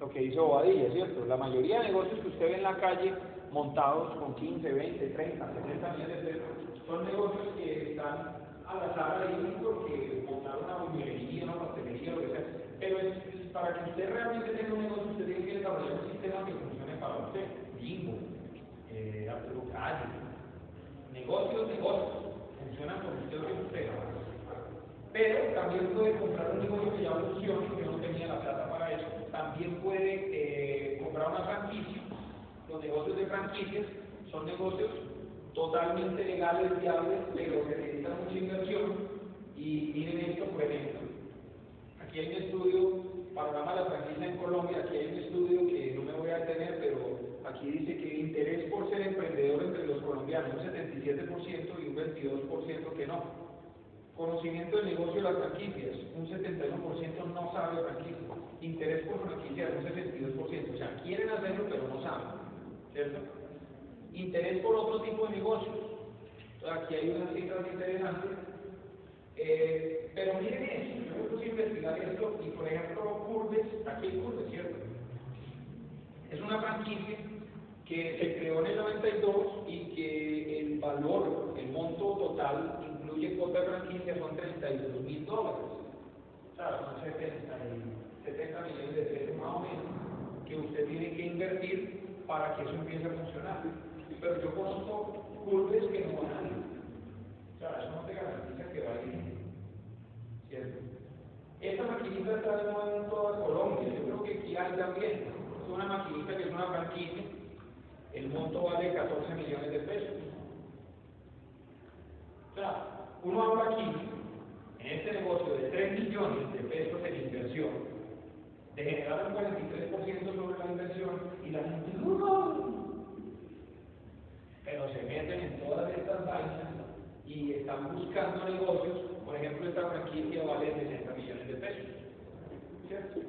Lo que dice Bobadilla, ¿cierto? La mayoría de negocios que usted ve en la calle montados con 15, 20, 30, 60 millones de pesos, son negocios que están al azar ahí porque montaron una bombería, una pastelería, lo que sea. Pero para que usted realmente tenga un negocio, usted tiene que desarrollar un sistema que funcione para usted. Bingo, eh, Calle, negocios, negocios, funcionan con usted o que usted. Pero también puede comprar un negocio que ya funcione, que no tenía la plata para eso. También puede eh, comprar una franquicia. Los negocios de franquicias son negocios totalmente legales, viables, pero que necesitan mucha inversión. Y miren esto, por ejemplo. Aquí hay un estudio, panorama de la franquicia en Colombia, aquí hay un estudio que no me voy a detener, pero aquí dice que el interés por ser emprendedor entre los colombianos, un 77% y un 22% que no. Conocimiento del negocio de las franquicias, un 71% no sabe de franquicias. Interés por franquicias, un 62%. O sea, quieren hacerlo, pero no saben. ¿Cierto? Interés por otro tipo de negocios. Entonces, aquí hay unas cifras interesantes. Eh, pero miren eso, yo me puse investigar esto y, por ejemplo, Curves, aquí hay Curves, ¿cierto? Es una franquicia que se creó en el 92 y que el valor, el monto total, incluye cuota de franquicia, son 32 mil dólares. O sea, son 70, 70 millones de pesos más o menos que usted tiene que invertir para que eso empiece a funcionar. Pero yo conozco curves que no van a ir. O sea, eso no te garantiza que va a ir. ¿Cierto? Esta maquinita está de moda en toda Colombia. Yo creo que aquí hay también. Es una maquinita que es una franquicia. El monto vale 14 millones de pesos. O sea, uno habla aquí, en este negocio de 3 millones de pesos en inversión, de generar un 43% sobre la inversión, y la gente. Pero se meten en todas estas vainas y están buscando negocios. Por ejemplo, esta franquicia vale 60 millones de pesos. ¿Cierto?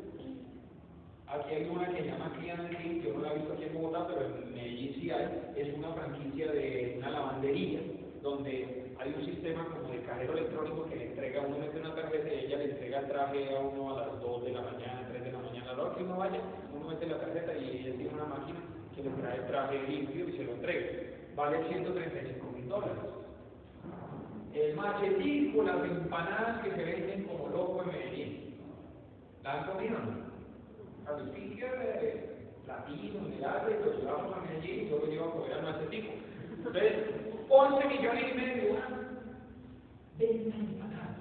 Aquí hay una que se llama Client Green, yo no la he visto aquí en Bogotá, pero en Medellín sí hay. Es una franquicia de una lavandería, donde hay un sistema como de cajero electrónico que le entrega, uno mete una tarjeta y ella le entrega el traje a uno a las 2 de la mañana, 3 de la mañana. A la hora que uno vaya, uno mete la tarjeta y ella tiene una máquina que le trae el traje limpio y se lo entrega. Vale 135 mil dólares. El machetico, las empanadas que se venden como loco en Medellín. ¿La han comido no? Agustín de platino, medalla, lo llevamos a Medellín y lo llevo a comer al machetico. Entonces, 11 millones y medio de empanadas.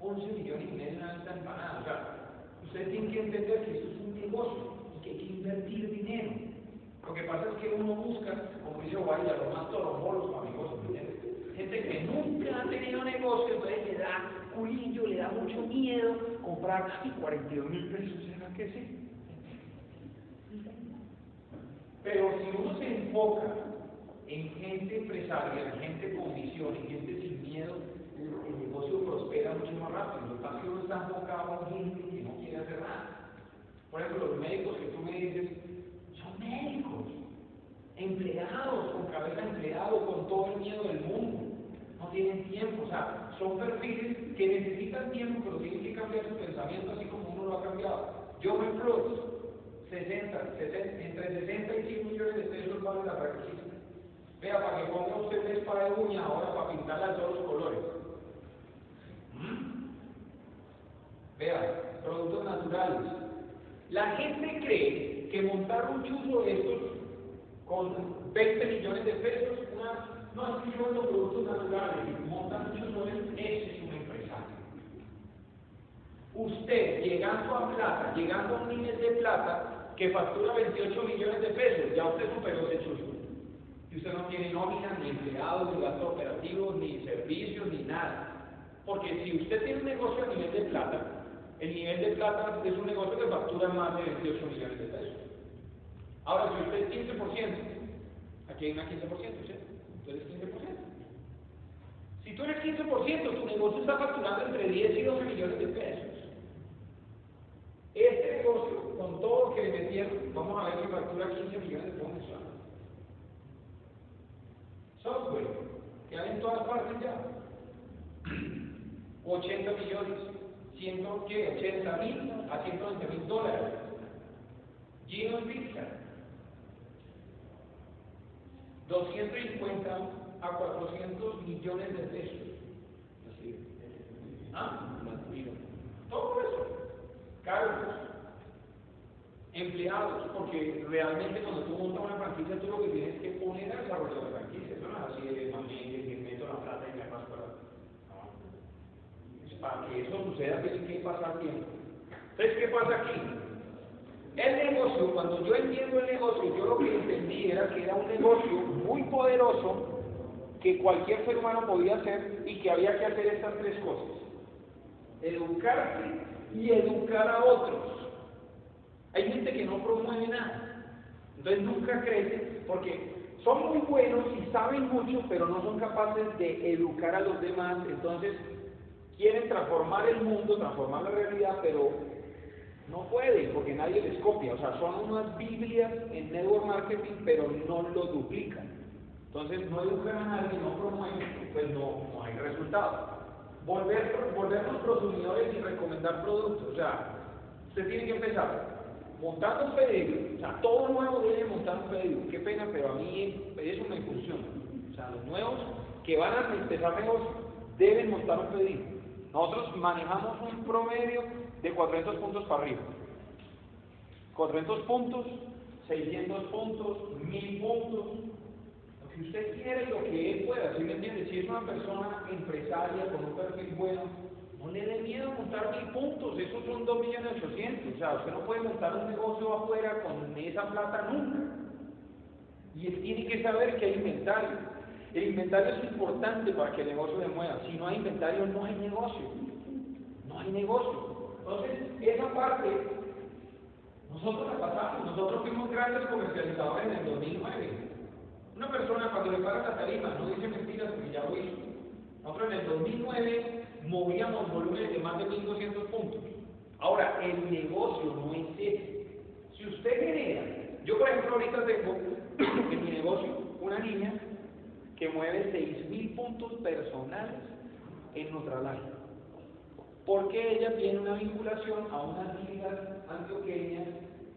11 millones y medio de empanadas. O ustedes tienen que entender que esto es un negocio y que hay que invertir dinero. Lo que pasa es que uno busca, como dice Guaya, los más negocios, ¿entiendes? Gente que nunca ha tenido negocio, entonces le da culillo, le da mucho miedo comprar y 42 mil pesos, ¿será que sí? Pero si uno se enfoca en gente empresaria, en gente con visión, en gente sin miedo, el, el negocio prospera mucho más rápido. Lo que pasa es que uno está enfocado en gente hacer. Por ejemplo, los médicos que tú me dices, son médicos, empleados, con cabeza empleado, con todo el miedo del mundo. No tienen tiempo, o sea, son perfiles que necesitan tiempo, pero tienen que cambiar su pensamiento así como uno lo ha cambiado. Yo me Cruz, 60, 60, entre 60 y 100 millones de pesos vale la franquicia. Vea, para que ponga usted una espada de uña ahora para pintarla de todos los colores. ¿Mm? Vea, productos naturales. La gente cree que montar un chuzo de estos con 20 millones de pesos, una, no es que yo los productos naturales, montar un chuzo de ese es un empresario. Usted, llegando a plata, llegando a un nivel de plata que factura 28 millones de pesos, ya usted superó ese chuzo. Y usted no tiene nómina, ni empleados, ni gastos operativos, ni servicios, ni nada. Porque si usted tiene un negocio a nivel de plata, el nivel de plata es un negocio que factura más de 28 millones de pesos. Ahora, si usted es 15%, aquí hay una 15%, ¿cierto? Entonces 15%. Si tú eres 15%, tu negocio está facturando entre 10 y 12 millones de pesos. Este negocio, con todo lo que le metieron, vamos a ver que factura 15 millones de pesos. Software, que hay en todas partes ya. 80 millones, 100, ¿qué? 80 mil a 120 mil dólares. Gino Pizza, 250 a 400 millones de pesos. ¿Ah? Todo eso. Cargos. Empleados, porque realmente cuando tú montas una franquicia, tú lo que tienes que poner es desarrollar la franquicia. Eso no es así de que meto la plata y para. Que eso suceda, tiene que pasar tiempo. Entonces, ¿qué pasa aquí? El negocio, cuando yo entiendo el negocio, yo lo que entendí era que era un negocio muy poderoso que cualquier ser humano podía hacer y que había que hacer estas tres cosas. Educarse y educar a otros. Hay gente que no promueve nada. Entonces nunca crece porque son muy buenos y saben mucho, pero no son capaces de educar a los demás. Entonces quieren transformar el mundo, transformar la realidad, pero no pueden porque nadie les copia. O sea, son unas Biblias en network marketing, pero no lo duplican. Entonces no educan a nadie, no promueven, pues no, hay resultado. Volver, volvernos prosumidores y recomendar productos. O sea, usted tiene que empezar montando un pedido, o sea, todo nuevo debe montar un pedido, qué pena, pero a mí eso me funciona. O sea, los nuevos que van a empezar negocio deben montar un pedido. Nosotros manejamos un promedio de 400 puntos para arriba. 400 puntos, 600 puntos, 1000 puntos, lo que usted quiere, lo que él pueda, ¿sí me entiende? Si es una persona empresaria con un perfil bueno, no le dé miedo montar mil puntos, esos son 2 millones 800. O sea, usted no puede montar un negocio afuera con esa plata nunca. Y él tiene que saber que hay inventario. El inventario es importante para que el negocio se mueva. Si no hay inventario, no hay negocio. No hay negocio. Entonces, esa parte, nosotros la pasamos. Nosotros fuimos grandes comercializadores en el 2009. Una persona cuando le paga la tarifa no dice mentiras porque ya lo hizo. Nosotros en el 2009 movíamos volúmenes de más de 1.200 puntos. Ahora, el negocio no es ese. Si usted genera, yo por ejemplo ahorita tengo en mi negocio una niña que mueve 6.000 puntos personales en Nutralife. Porque ella tiene una vinculación a unas ligas antioqueñas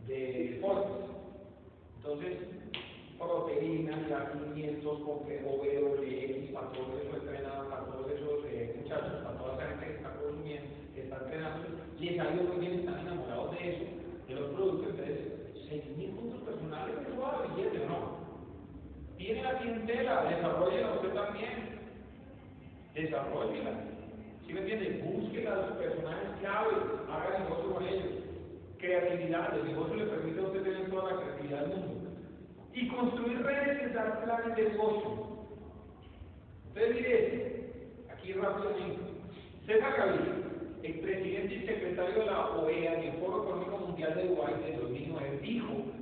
de deportes. Entonces, proteínas, la 500, OWX, para todos esos entrenados, para todos esos eh, muchachos, para toda esa gente que está consumiendo, que está entrenando, les ha ido muy bien, están enamorados de eso, de los productos, entonces, 6.000 puntos personales, eso va a ¿no? Tiene la clientela, desarrolla usted también, desarrolla. ¿Sí me entiende? Búsquela a los personajes clave, haga negocio con ellos. Creatividad, el negocio le permite a usted tener toda la creatividad del mundo y construir redes que dan planes de negocio. Entonces diré, aquí rápidamente, César Gaviria, el presidente y secretario de la OEA en el Foro Económico Mundial de Dubái de 2009, dijo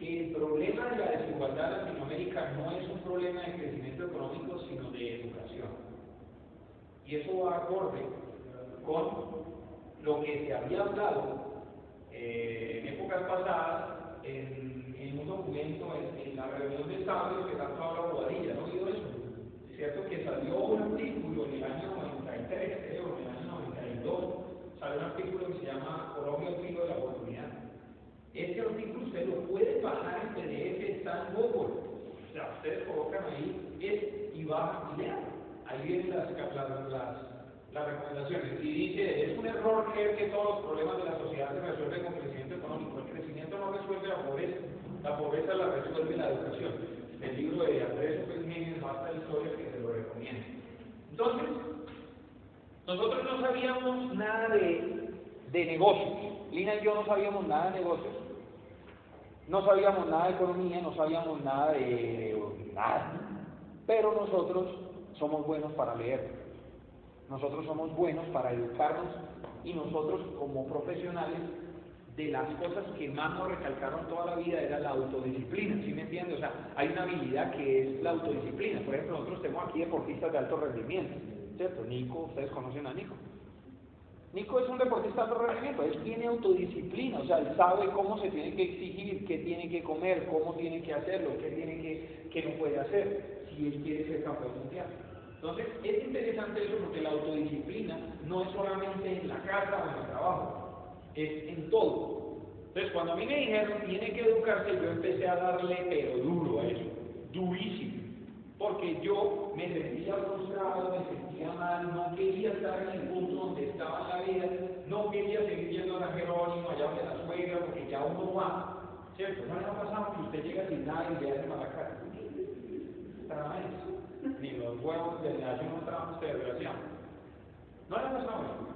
que el problema de la desigualdad en Latinoamérica no es un problema de crecimiento económico, sino de educación. Y eso va acorde con lo que se había hablado eh, en épocas pasadas en, en un documento, en, en, la reunión de sabios que tanto habla Bobadilla, ¿no oído eso? Es cierto que salió un artículo en el año 93, creo, en el año 92, salió un artículo que se llama Colombia, el de la Este artículo usted lo puede bajar en PDF, está en Google. O sea, ustedes colocan ahí es y bajan y lean. Ahí vienen las, las, las, las recomendaciones. Y dice, es un error creer que todos los problemas de la sociedad se resuelven con crecimiento económico. El crecimiento no resuelve la pobreza, la pobreza la resuelve la educación. El libro de Andrés Oppenheimer, Basta historia, que se lo recomiendo. Entonces, nosotros no sabíamos nada de, de negocios. Lina y yo no sabíamos nada de negocios. No sabíamos nada de economía, no sabíamos nada de nada. Pero nosotros somos buenos para leer. Nosotros somos buenos para educarnos y nosotros como profesionales de las cosas que más nos recalcaron toda la vida era la autodisciplina, ¿sí me entiendes? O sea, hay una habilidad que es la autodisciplina. Por ejemplo, nosotros tenemos aquí deportistas de alto rendimiento, ¿cierto? Nico, ustedes conocen a Nico. Nico es un deportista de rendimiento, él tiene autodisciplina, o sea, él sabe cómo se tiene que exigir, qué tiene que comer, cómo tiene que hacerlo, qué tiene que, qué no puede hacer, si él quiere ser campeón mundial. Entonces, es interesante eso porque la autodisciplina no es solamente en la casa o en el trabajo, es en todo. Entonces, cuando a mí me dijeron, tiene que educarse, yo empecé a darle pero duro a eso, durísimo porque yo me sentía frustrado, me sentía mal, no quería estar en el punto donde estaba la vida, no quería seguir yendo a San Jerónimo, allá donde la suegra, porque ya uno va, ¿cierto? No le ha pasado que usted llega sin nada y le hace mala cara. eso. Ni los huevos de la no trabajan usted, desgraciado. No le ha pasado eso.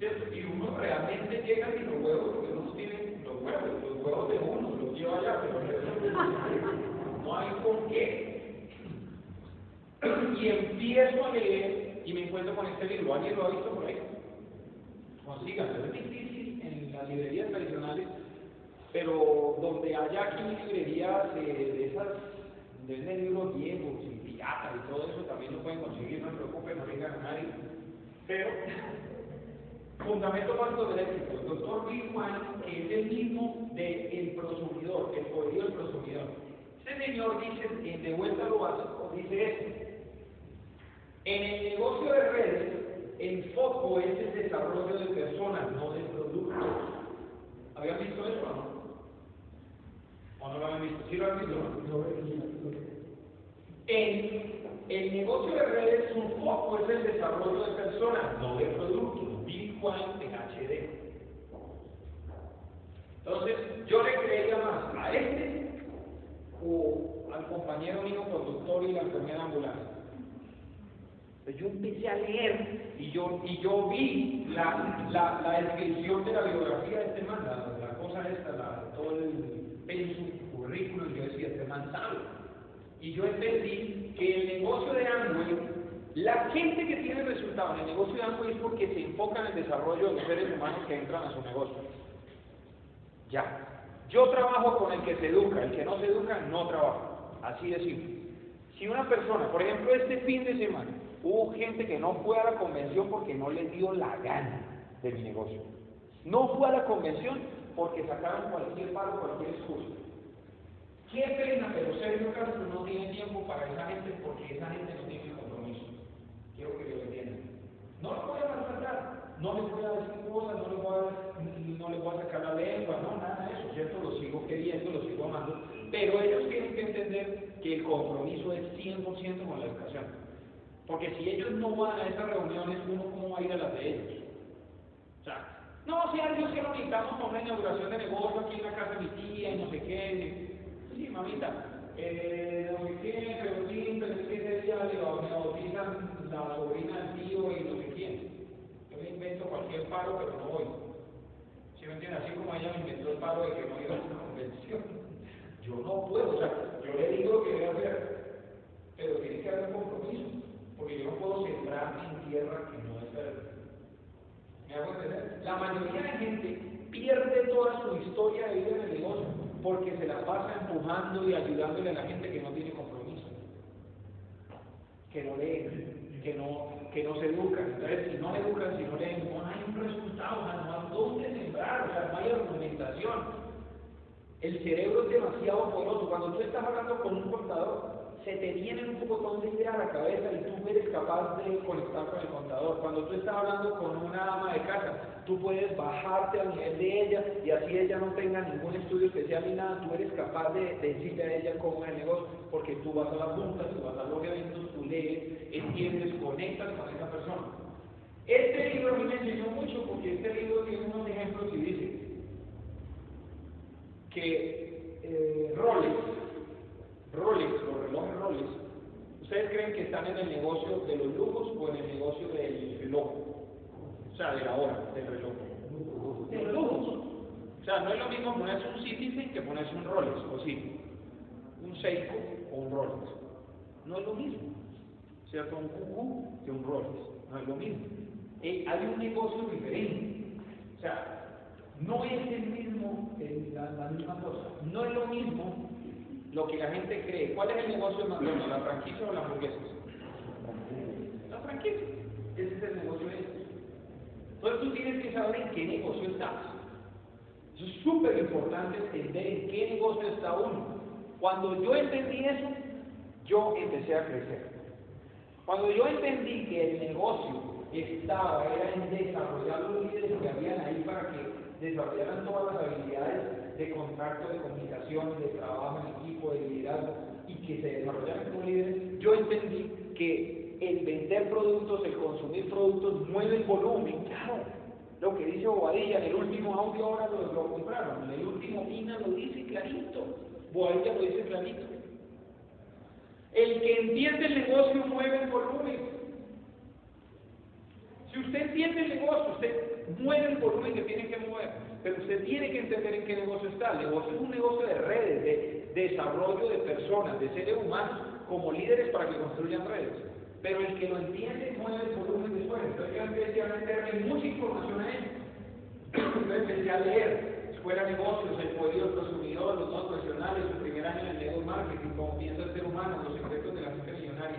¿Cierto? Y uno realmente llega sin los huevos porque uno tiene los huevos, los huevos de uno, los lleva allá, pero no hay con qué y empiezo a leer y me encuentro con este libro. ¿Alguien lo ha visto por ahí? Consíganlo. Es difícil en las librerías tradicionales, pero donde haya aquí librerías de, de esas, de libros viejos y piratas y todo eso, también lo pueden conseguir, no se preocupen, no vengan a nadie. Pero, fundamento básico del éxito. El doctor Bill que es el mismo del prosumidor, el poderío del prosumidor. Este señor dice, de vuelta a lo básico, dice esto. En el negocio de redes, el foco es el desarrollo de personas, no de productos. ¿Habían visto eso o no? ¿O no lo habían visto? ¿Sí lo han visto? No? En el negocio de redes, su foco es el desarrollo de personas, no de productos. Bitcoin en HD. Entonces, yo le creía más a este o al compañero mío conductor y la enfermera ambulante. Yo empecé a leer y yo, y yo vi la, la, la descripción de la biografía de este man, la, cosa esta, todo el peso, currículum, yo decía, este man sabe. Y yo entendí que el negocio de Amway, la gente que tiene resultados en el negocio de Amway es porque se enfoca en el desarrollo de los seres humanos que entran a su negocio. Ya. Yo trabajo con el que se educa, el que no se educa no trabaja. Así de simple. Si una persona, por ejemplo, este fin de semana, Hubo gente que no fue a la convención porque no le dio la gana de mi negocio. No fue a la convención porque sacaron cualquier paro, cualquier excusa. Qué pena, pero Sergio Castro no tiene tiempo para esa gente porque esa gente no tiene compromiso. Quiero que lo entiendan. No lo voy a maltratar, no les voy a decir cosas, no les voy a, no les voy a sacar la lengua, no, nada de eso, ¿cierto? Los sigo queriendo, los sigo amando, pero ellos tienen que entender que el compromiso es 100% con la educación. Porque si ellos no van a esas reuniones, uno cómo va a ir a las de ellos. O sea, no, si Dios que lo necesitamos con una inauguración de negocio aquí en la casa de mi tía y no sé qué. Sí, mamita, eh, no sé qué, pero sí, pero es que ese día le bautizan la sobrina del tío y no sé quién. Yo me invento cualquier paro, pero no voy. ¿Sí me entiendes? Así como ella me inventó el paro de que no iba a una convención. Yo no puedo, o sea, yo le digo que debe hacer, pero tiene que haber un compromiso porque yo no puedo sembrar en tierra que no es verde. ¿Me hago entender? La mayoría de gente pierde toda su historia de vida en el negocio porque se la pasa empujando y ayudándole a la gente que no tiene compromiso, que no leen, que no, que no se educan. Entonces, si no educan, si no leen, no hay un resultado, no hay dónde sembrar, o sea, no hay argumentación. El cerebro es demasiado poderoso. Cuando tú estás hablando con un contador, se te vienen un poco de ideas a la cabeza y tú eres capaz de conectar con el contador. Cuando tú estás hablando con una ama de casa, tú puedes bajarte al nivel de ella y así ella no tenga ningún estudio especial ni nada, tú eres capaz de, decirle a ella cómo es el negocio, porque tú vas a la punta, tú vas a los eventos, tú lees, entiendes, conectas con esa persona. Este libro a mí me enseñó mucho porque este libro tiene unos ejemplos y dice que eh, Rolex, Rolex, los relojes Rolex, ¿ustedes creen que están en el negocio de los lujos o en el negocio del reloj? O sea, de la hora, del reloj. De los lujos. O sea, no es lo mismo ponerse un Citizen que ponerse un Rolex, o sí, un Seiko o un Rolex. No es lo mismo, ¿cierto? Un QQ que un Rolex, no es lo mismo. Eh, hay un negocio diferente. O sea, no es el mismo, la, la misma cosa. No es lo mismo lo que la gente cree. ¿Cuál es el negocio más bueno, la franquicia o la hamburguesa? La franquicia. Ese es el negocio de ellos. Entonces tú tienes que saber en qué negocio estás. Eso es súper importante entender en qué negocio está uno. Cuando yo entendí eso, yo empecé a crecer. Cuando yo entendí que el negocio estaba, era en desarrollar los líderes que habían ahí para que desarrollaran todas las habilidades de contacto, de comunicación, de trabajo en equipo, de liderazgo y que se desarrollaran como líderes, yo entendí que el vender productos, el consumir productos mueve el volumen, claro. Lo que dice Bobadilla en el último audio ahora lo, lo compraron, en el último Mina lo dice clarito, Bobadilla lo dice clarito. El que entiende el negocio mueve el volumen. Si usted entiende el negocio, usted mueve el volumen que tiene que mover, pero usted tiene que entender en qué negocio está. El negocio es un negocio de redes, de desarrollo de personas, de seres humanos como líderes para que construyan redes. Pero el que lo entiende mueve el volumen de suelo. Entonces yo empecé a meterme mucha información a él. Entonces empecé a leer Escuela de Negocios, El Poder Consumidor, Los Dos Profesionales, su primer año en el marketing, cómo piensa el ser humano, los secretos de la gente millonaria.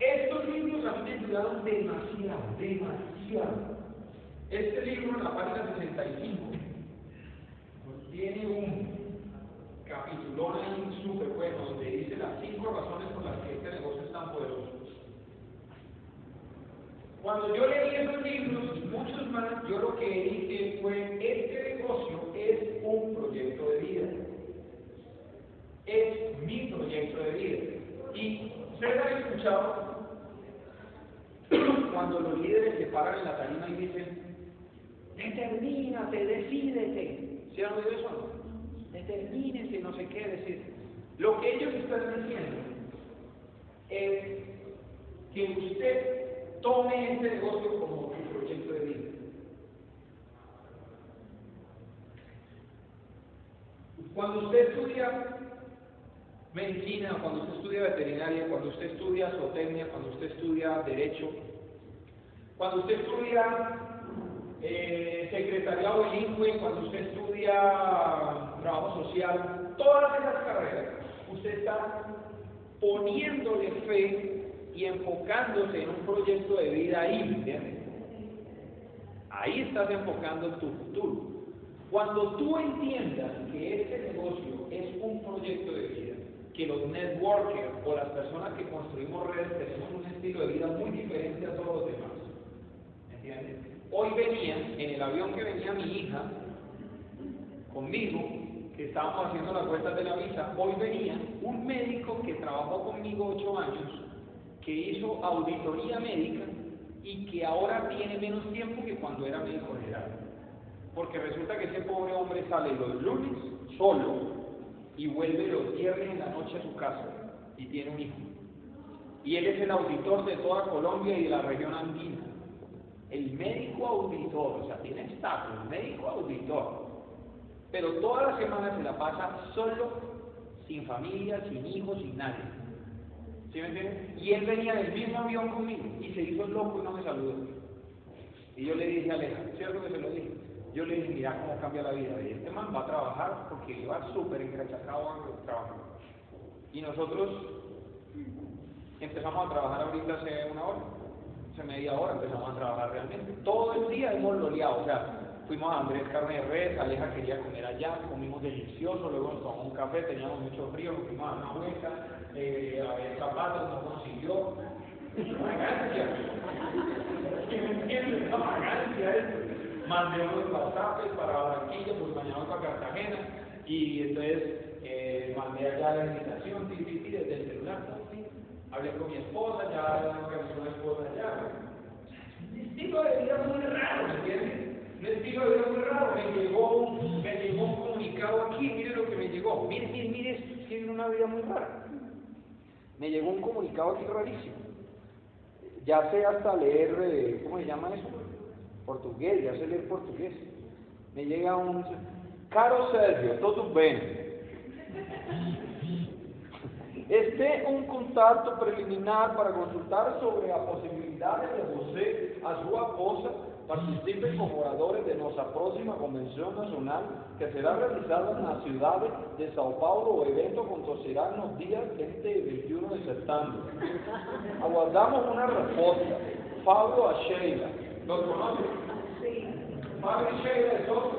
Estos libros a mí me ayudaron demasiado, demasiado. Este libro en la página 65 pues, tiene un capítulo súper bueno donde dice las cinco razones por las que este negocio es tan poderoso. Cuando yo leí esos libros y muchos más, yo lo que dije fue, este negocio es un proyecto de vida. Es mi proyecto de vida. Y ustedes han escuchado cuando los líderes se paran en la tarima y dicen, determínate, decídete. ¿Sí han oído eso no? No sé qué decir. Lo que ellos están diciendo es que usted tome este negocio como su proyecto de vida. Cuando usted estudia medicina, cuando usted estudia veterinaria, cuando usted estudia zootecnia, cuando usted estudia derecho, cuando usted estudia eh, secretariado bilingüe, cuando usted estudia trabajo social, todas esas carreras, usted está poniéndole fe y enfocándose en un proyecto de vida ahí, ¿entiendes? Ahí estás enfocando tu futuro. Cuando tú entiendas que este negocio es un proyecto de vida, que los networkers o las personas que construimos redes tenemos un estilo de vida muy diferente a todos los demás. ¿Entiendes? Hoy venía, en el avión que venía mi hija, conmigo, que estábamos haciendo las vueltas de la visa, hoy venía un médico que trabajó conmigo ocho años, que hizo auditoría médica y que ahora tiene menos tiempo que cuando era médico general. Porque resulta que ese pobre hombre sale los lunes solo y vuelve los viernes en la noche a su casa y tiene un hijo. Y él es el auditor de toda Colombia y de la región andina. El médico auditor, o sea, tiene estatus, el médico auditor. Pero toda la semana se la pasa solo, sin familia, sin hijos, sin nadie. ¿Sí me entienden? Y él venía del mismo avión conmigo y se hizo loco y no me saludó. Y yo le dije a Aleja, ¿cierto que se lo dije? Yo le dije, mira cómo cambia la vida de este man, va a trabajar porque iba súper encrachacado a trabajar. Y nosotros empezamos a trabajar ahorita hace una hora, hace media hora empezamos a trabajar realmente. Todo el día hemos loleado, o sea, fuimos a Andrés Carne de Res, Aleja quería comer allá, comimos delicioso, luego nos tomamos un café, teníamos mucho frío, nos fuimos a una vuelta, eh, a ver zapatos, no consiguió. Una ganancia. ¿Qué me entiendes? Una ganancia esto. Mandé unos para Barranquilla, pues mañana para Cartagena, y entonces eh, mandé allá la invitación, sí, sí, sí, desde el celular. Hablé con mi esposa, ya organizó una esposa allá. Un estilo de vida muy raro, ¿me entiendes? Un estilo de vida muy raro. Me llegó un, me llegó un comunicado aquí, mire lo que me llegó. Mire, mire, mire, tiene una vida muy rara. Me llegó un comunicado aquí rarísimo. Ya sé hasta leer, eh, ¿cómo se llama eso? Portugués, ya sé leer portugués. Me llega un... Caro Sergio, todo bem? Este un contacto preliminar para consultar sobre a possibilidade de você, a sua esposa, participe como oradores de nuestra próxima convención nacional que será realizada en la ciudad de Sao Paulo. El evento acontecerá en los días 20 y 21 de septiembre. Aguardamos una respuesta. Pablo a Sheila. ¿Los conoce? Sí. Pablo y Sheila es otro.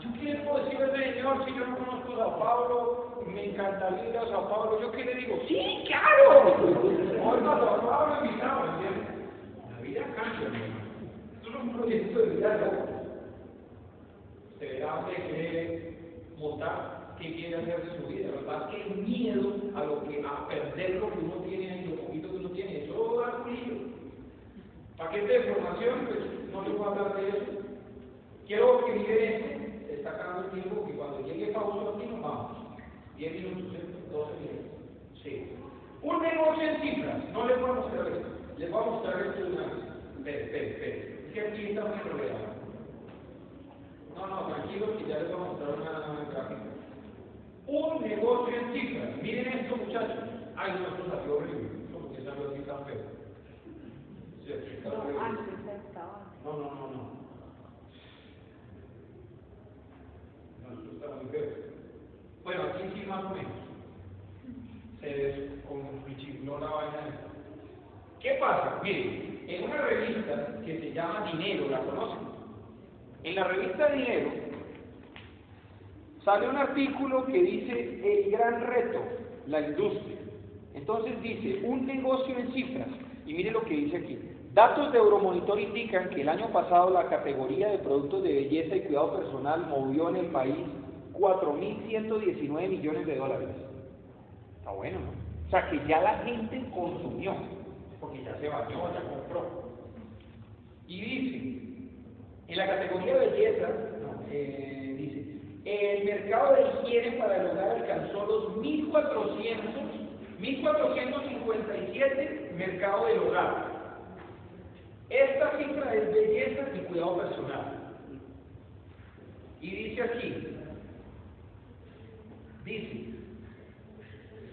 ¿Yo qué le puedo decir al señor si yo no conozco a Sao Paulo? Me encantaría ir a Sao Paulo. ¿Yo qué le digo? ¡Sí, claro! Oiga, Sao Paulo ¿entiendes? La vida cambia. Esto no es un proyecto de vida. Usted verá dónde quiere montar, qué quiere hacer de su vida. La verdad que el miedo a, lo que, a perder lo que uno tiene y lo poquito que uno tiene, eso da culillo. Paquete de formación, pues no les voy a hablar de eso. Quiero que miren esto está acabando el tiempo que cuando llegue Paulo aquí nos vamos. 10 minutos, 12 minutos. Sí. Un negocio en cifras. No les voy a mostrar esto. Les voy a mostrar esto de una vez. Es que aquí está muy enredado. No, no, tranquilos que ya les voy a mostrar una gráfica. Un negocio en cifras. Miren esto, muchachos. Ay, no, esto salió horrible. Porque salió así tan feo. Sí, está horrible. no, no, no. No, esto está muy feo. Bueno, aquí sí más o menos. Se desconflictió la vaina. ¿Qué pasa? Miren, en una revista que se llama Dinero, ¿la conocen? En la revista Dinero sale un artículo que dice el gran reto, la industria. Entonces dice, un negocio en cifras. Y mire lo que dice aquí. Datos de Euromonitor indican que el año pasado la categoría de productos de belleza y cuidado personal movió en el país 4.119 millones de dólares. Está bueno, ¿no? O sea, que ya la gente consumió, porque ya se bañó, ya compró. Y dice, en la categoría de belleza, eh, dice, el mercado de higiene para el hogar alcanzó los 1.400, 1.457 mercado del hogar. Esta cifra es belleza y cuidado personal. Y dice aquí, dice,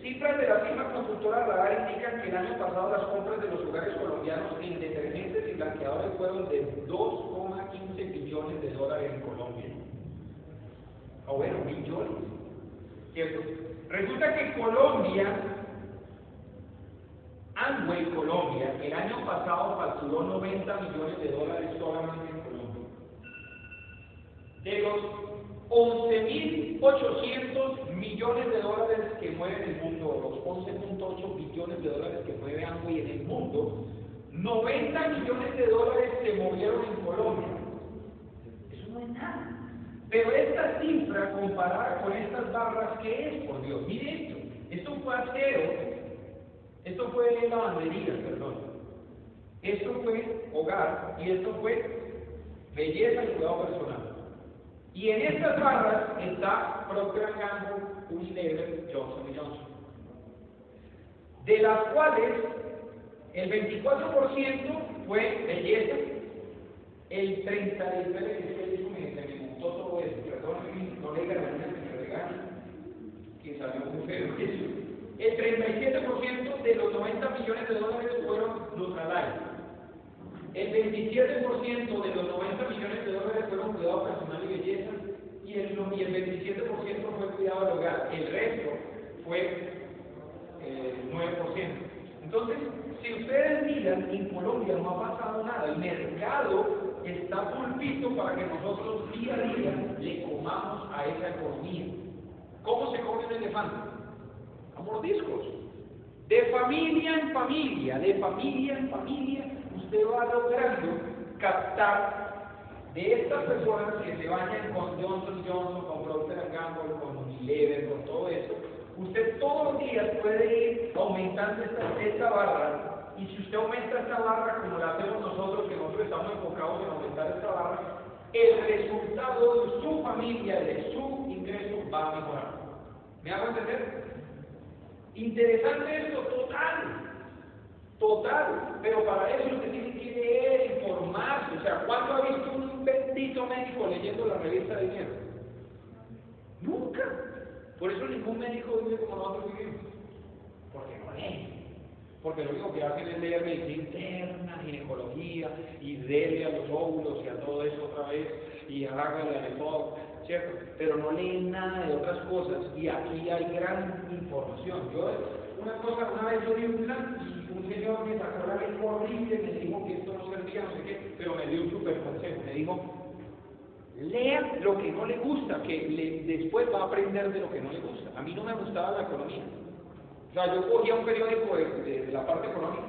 cifras de la firma consultora Radar indican que el año pasado las compras de los hogares colombianos en detergentes y blanqueadores fueron de 2,15 billones de dólares en Colombia. O bueno, billones. ¿Cierto? Resulta que Colombia Amway Colombia el año pasado facturó 90 millones de dólares solamente en Colombia. De los 11.800 millones de dólares que mueve el mundo, los 11.8 billones de dólares que mueve Amway en el mundo, 90 millones de dólares se movieron en Colombia. Eso no es nada. Pero esta cifra comparada con estas barras, ¿qué es? Por Dios, mire esto. Esto fue acero, esto fue lavandería, perdón. Esto fue hogar y esto fue belleza y cuidado personal. Y en estas barras está Procter Unilever, Johnson Johnson. De las cuales el 24% fue belleza, el 30% espere que se me, se me gustó todo eso, perdón, no le garantizo que salió muy feo. El 37% de los 90 millones de dólares fueron Nutralife. El 27% de los 90 millones de dólares fueron cuidado del hogar. El resto fue eh, 9%. Entonces, si ustedes miran, en Colombia no ha pasado nada. El mercado está pulpito para que nosotros día a día le comamos a esa economía. ¿Cómo se come un elefante? A mordiscos. De familia en familia, de familia en familia, usted va logrando captar de estas personas que se bañan con Johnson Johnson, con Procter Gamble, con Unilever, con todo eso, usted todos los días puede ir aumentando esta, esta barra y si usted aumenta esta barra como la hacemos nosotros, que nosotros estamos enfocados en aumentar esta barra, el resultado de su familia, de su ingreso va a mejorar. ¿Me hago entender? Interesante esto, total. Total. Pero para eso usted tiene que leer, informarse. O sea, ¿cuándo ha visto un bendito médico leyendo la revista de dinero? Nunca. Por eso ningún médico vive como nosotros vivimos. Porque no lee. Porque lo único que hacen es leer medicina interna, ginecología, y dele a los óvulos y a todo eso otra vez, y hágale al EPOC, ¿cierto? Pero no leen nada de otras cosas, y aquí hay gran información. Yo, una cosa, una vez yo vi un un señor me sacó la lengua horrible, me dijo que esto no servía, no sé qué, pero me dio un super consejo, me dijo, lea lo que no le gusta, que le, después va a aprender de lo que no le gusta. A mí no me gustaba la economía. O sea, yo cogía un periódico de, de, de la parte económica.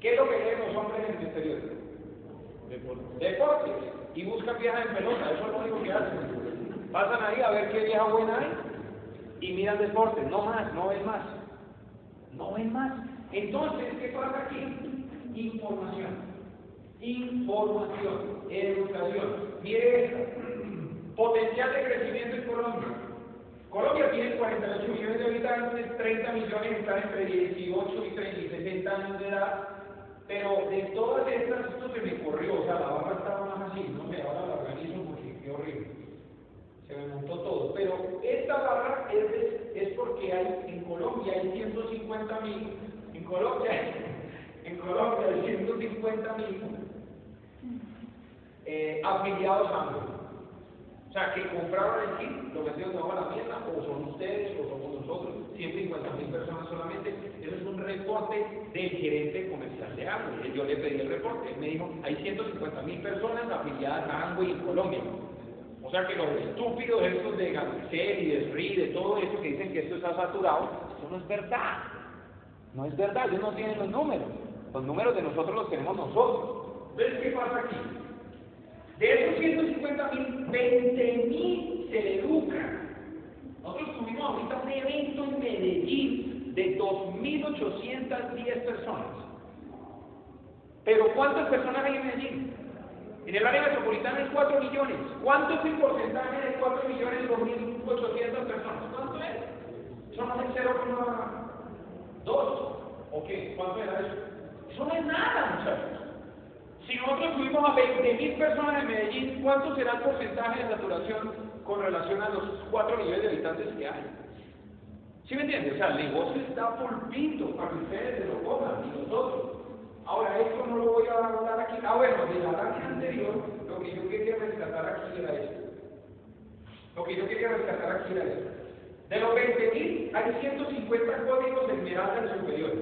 ¿Qué es lo que leen los hombres en el periódico? Deportes. Deportes. Y buscan viejas en pelota, eso es lo único que hacen. Pasan ahí a ver qué vieja buena hay y miran deportes. No más, no ven más. No ven más. Entonces, ¿qué pasa aquí? Información. Información. Educación. Mire esta. Potencial de crecimiento en Colombia. Colombia tiene 48 millones de habitantes, 30 millones están entre 18 y 30 y 60 años de edad, pero de todas estas, esto se me corrió, o sea, la barra estaba más así, no sé, ahora la organizo porque qué horrible, se me montó todo, pero esta barra es, es porque hay, en Colombia hay 150 mil, en Colombia, en Colombia hay 150 mil eh, afiliados a AMLO. O sea, que compraron el kit, lo metieron debajo de la mesa, o son ustedes, o somos nosotros, 150 mil personas solamente. Eso es un reporte del gerente comercial de Amway. Yo le pedí el reporte, él me dijo, hay 150 mil personas afiliadas a Amway en Colombia. O sea que los estúpidos estos de Gancel y de SRI, de todo eso que dicen que esto está saturado, eso no es verdad. No es verdad, ellos no tienen los números. Los números de nosotros los tenemos nosotros. Entonces, ¿qué pasa aquí? De esos 150 mil, 20 mil se educan. Nosotros tuvimos ahorita un evento en Medellín de 2.810 personas. Pero ¿cuántas personas hay en Medellín? En el área metropolitana hay 4 millones. ¿Cuánto es el porcentaje de 4 millones 2.800 personas? ¿Cuánto es? Son el 0,1%. ¿Dos? ¿O qué? ¿Cuánto era eso? Eso no es nada, muchachos. Si nosotros tuvimos a 20.000 personas en Medellín, ¿cuánto será el porcentaje de saturación con relación a los cuatro millones de habitantes que hay? ¿Sí me entiendes? O sea, el negocio está pulpito para que ustedes se lo coman y nosotros. Ahora, esto no lo voy a hablar aquí. Ah, bueno, de la tarde anterior, lo que yo quería rescatar aquí era esto. Lo que yo quería rescatar aquí era esto. De los 20.000, hay 150 códigos esmeraldas superiores.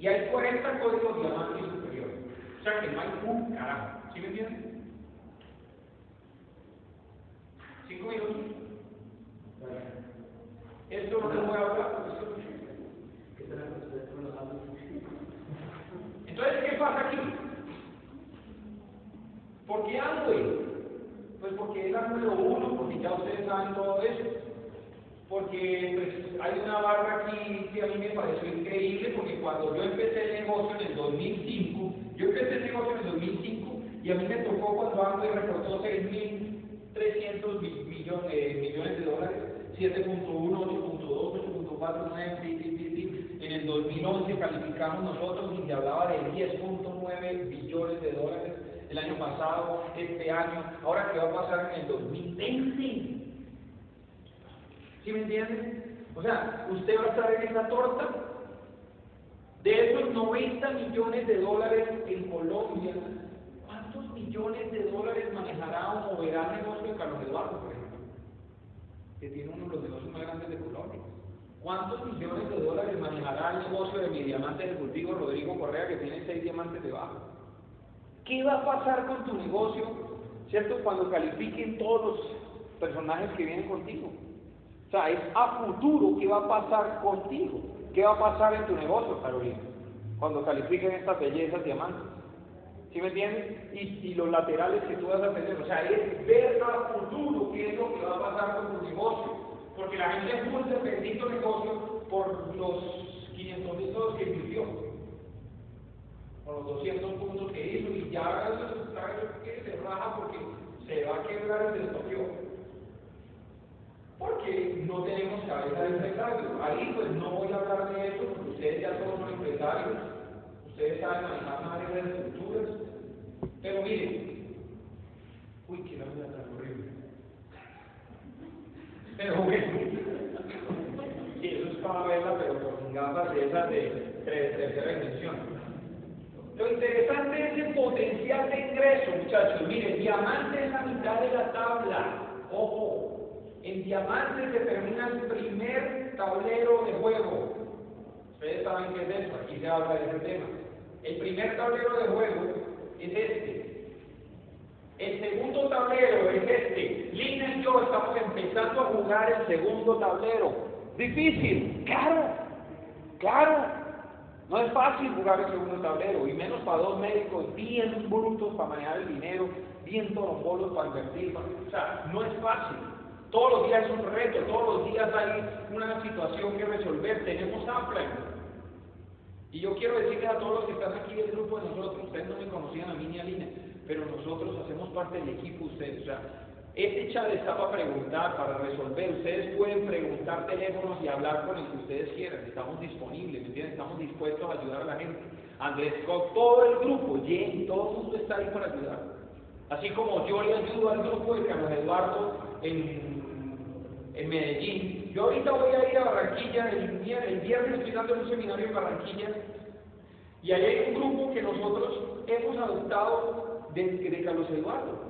Y hay 40 códigos diamantes superiores. O sea que no hay un carajo. ¿Sí me entienden? ¿Cinco minutos? Esto no se puede hablar. Entonces, ¿qué pasa aquí? ¿Por qué Amway? Pues porque es la número uno, porque ya ustedes saben todo eso. Porque pues, hay una barra aquí que a mí me pareció increíble, porque cuando yo empecé el negocio en el 2005, yo empecé el negocio en el 2005 y a mí me tocó cuando Amway reportó 6.300 millones, eh, millones de dólares, 7.1, 8.2, 8.4, 9, en el 2011 calificamos nosotros y se hablaba de 10.9 billones de dólares el año pasado, este año, ahora qué va a pasar en el 2020. ¿Sí me entienden? O sea, usted va a estar en esa torta. De esos 90 millones de dólares en Colombia, ¿cuántos millones de dólares manejará o moverá el negocio de Carlos Eduardo, por ejemplo? que tiene uno de los negocios más grandes de Colombia. ¿Cuántos millones de dólares manejará el negocio de mi diamante del cultivo Rodrigo Correa que tiene seis diamantes debajo? ¿Qué va a pasar con tu negocio, cierto, cuando califiquen todos los personajes que vienen contigo? O sea, es a futuro qué va a pasar contigo, qué va a pasar en tu negocio, Carolina, cuando califiquen estas bellezas diamantes. ¿Sí me entiendes? Y, los laterales que tú vas a tener. O sea, es ver a futuro qué es lo que va a pasar con tu negocio. Porque la gente es muy dependiente negocio por los 500 mil pesos que invirtió. Por los 200 puntos que hizo. Y ya que se raja porque se va a quebrar el destopió. Porque no tenemos cabeza de empresario. Ahí pues no voy a hablar de eso porque ustedes ya son empresarios Ustedes saben manejar más de estructuras. Pero miren, uy, qué la vida tan horrible. Pero bueno, y eso es para verla, pero con gafas de esas de tercera dimensión. Lo interesante es el potencial de ingreso, muchachos. Miren, diamante es la mitad de la tabla. Ojo, en diamante se termina el primer tablero de juego. Ustedes saben qué es eso, aquí se habla de ese tema. El primer tablero de juego es este. El segundo tablero es este. Lina y yo estamos empezando a jugar el segundo tablero. Difícil, claro, claro. No es fácil jugar el segundo tablero, y menos para dos médicos bien brutos para manejar el dinero, bien torombolos para invertir. O sea, no es fácil. Todos los días es un reto, todos los días hay una situación que resolver. Tenemos amplia y yo quiero decirle a todos los que están aquí del grupo de nosotros, ustedes no me conocían a mí ni a Lina, pero nosotros hacemos parte del equipo ustedes. O sea, este chat está para preguntar, para resolver. Ustedes pueden preguntar teléfonos y hablar con el que ustedes quieran. Estamos disponibles, ¿me? Estamos dispuestos a ayudar a la gente. Andrés con todo el grupo, Jenny, todo el mundo está ahí para ayudar. Así como yo le ayudo al grupo de Carlos Eduardo en, Medellín, yo ahorita voy a ir a Barranquilla, el, el viernes estoy dando un seminario en Barranquilla, y ahí hay un grupo que nosotros hemos adoptado de, de Carlos Eduardo.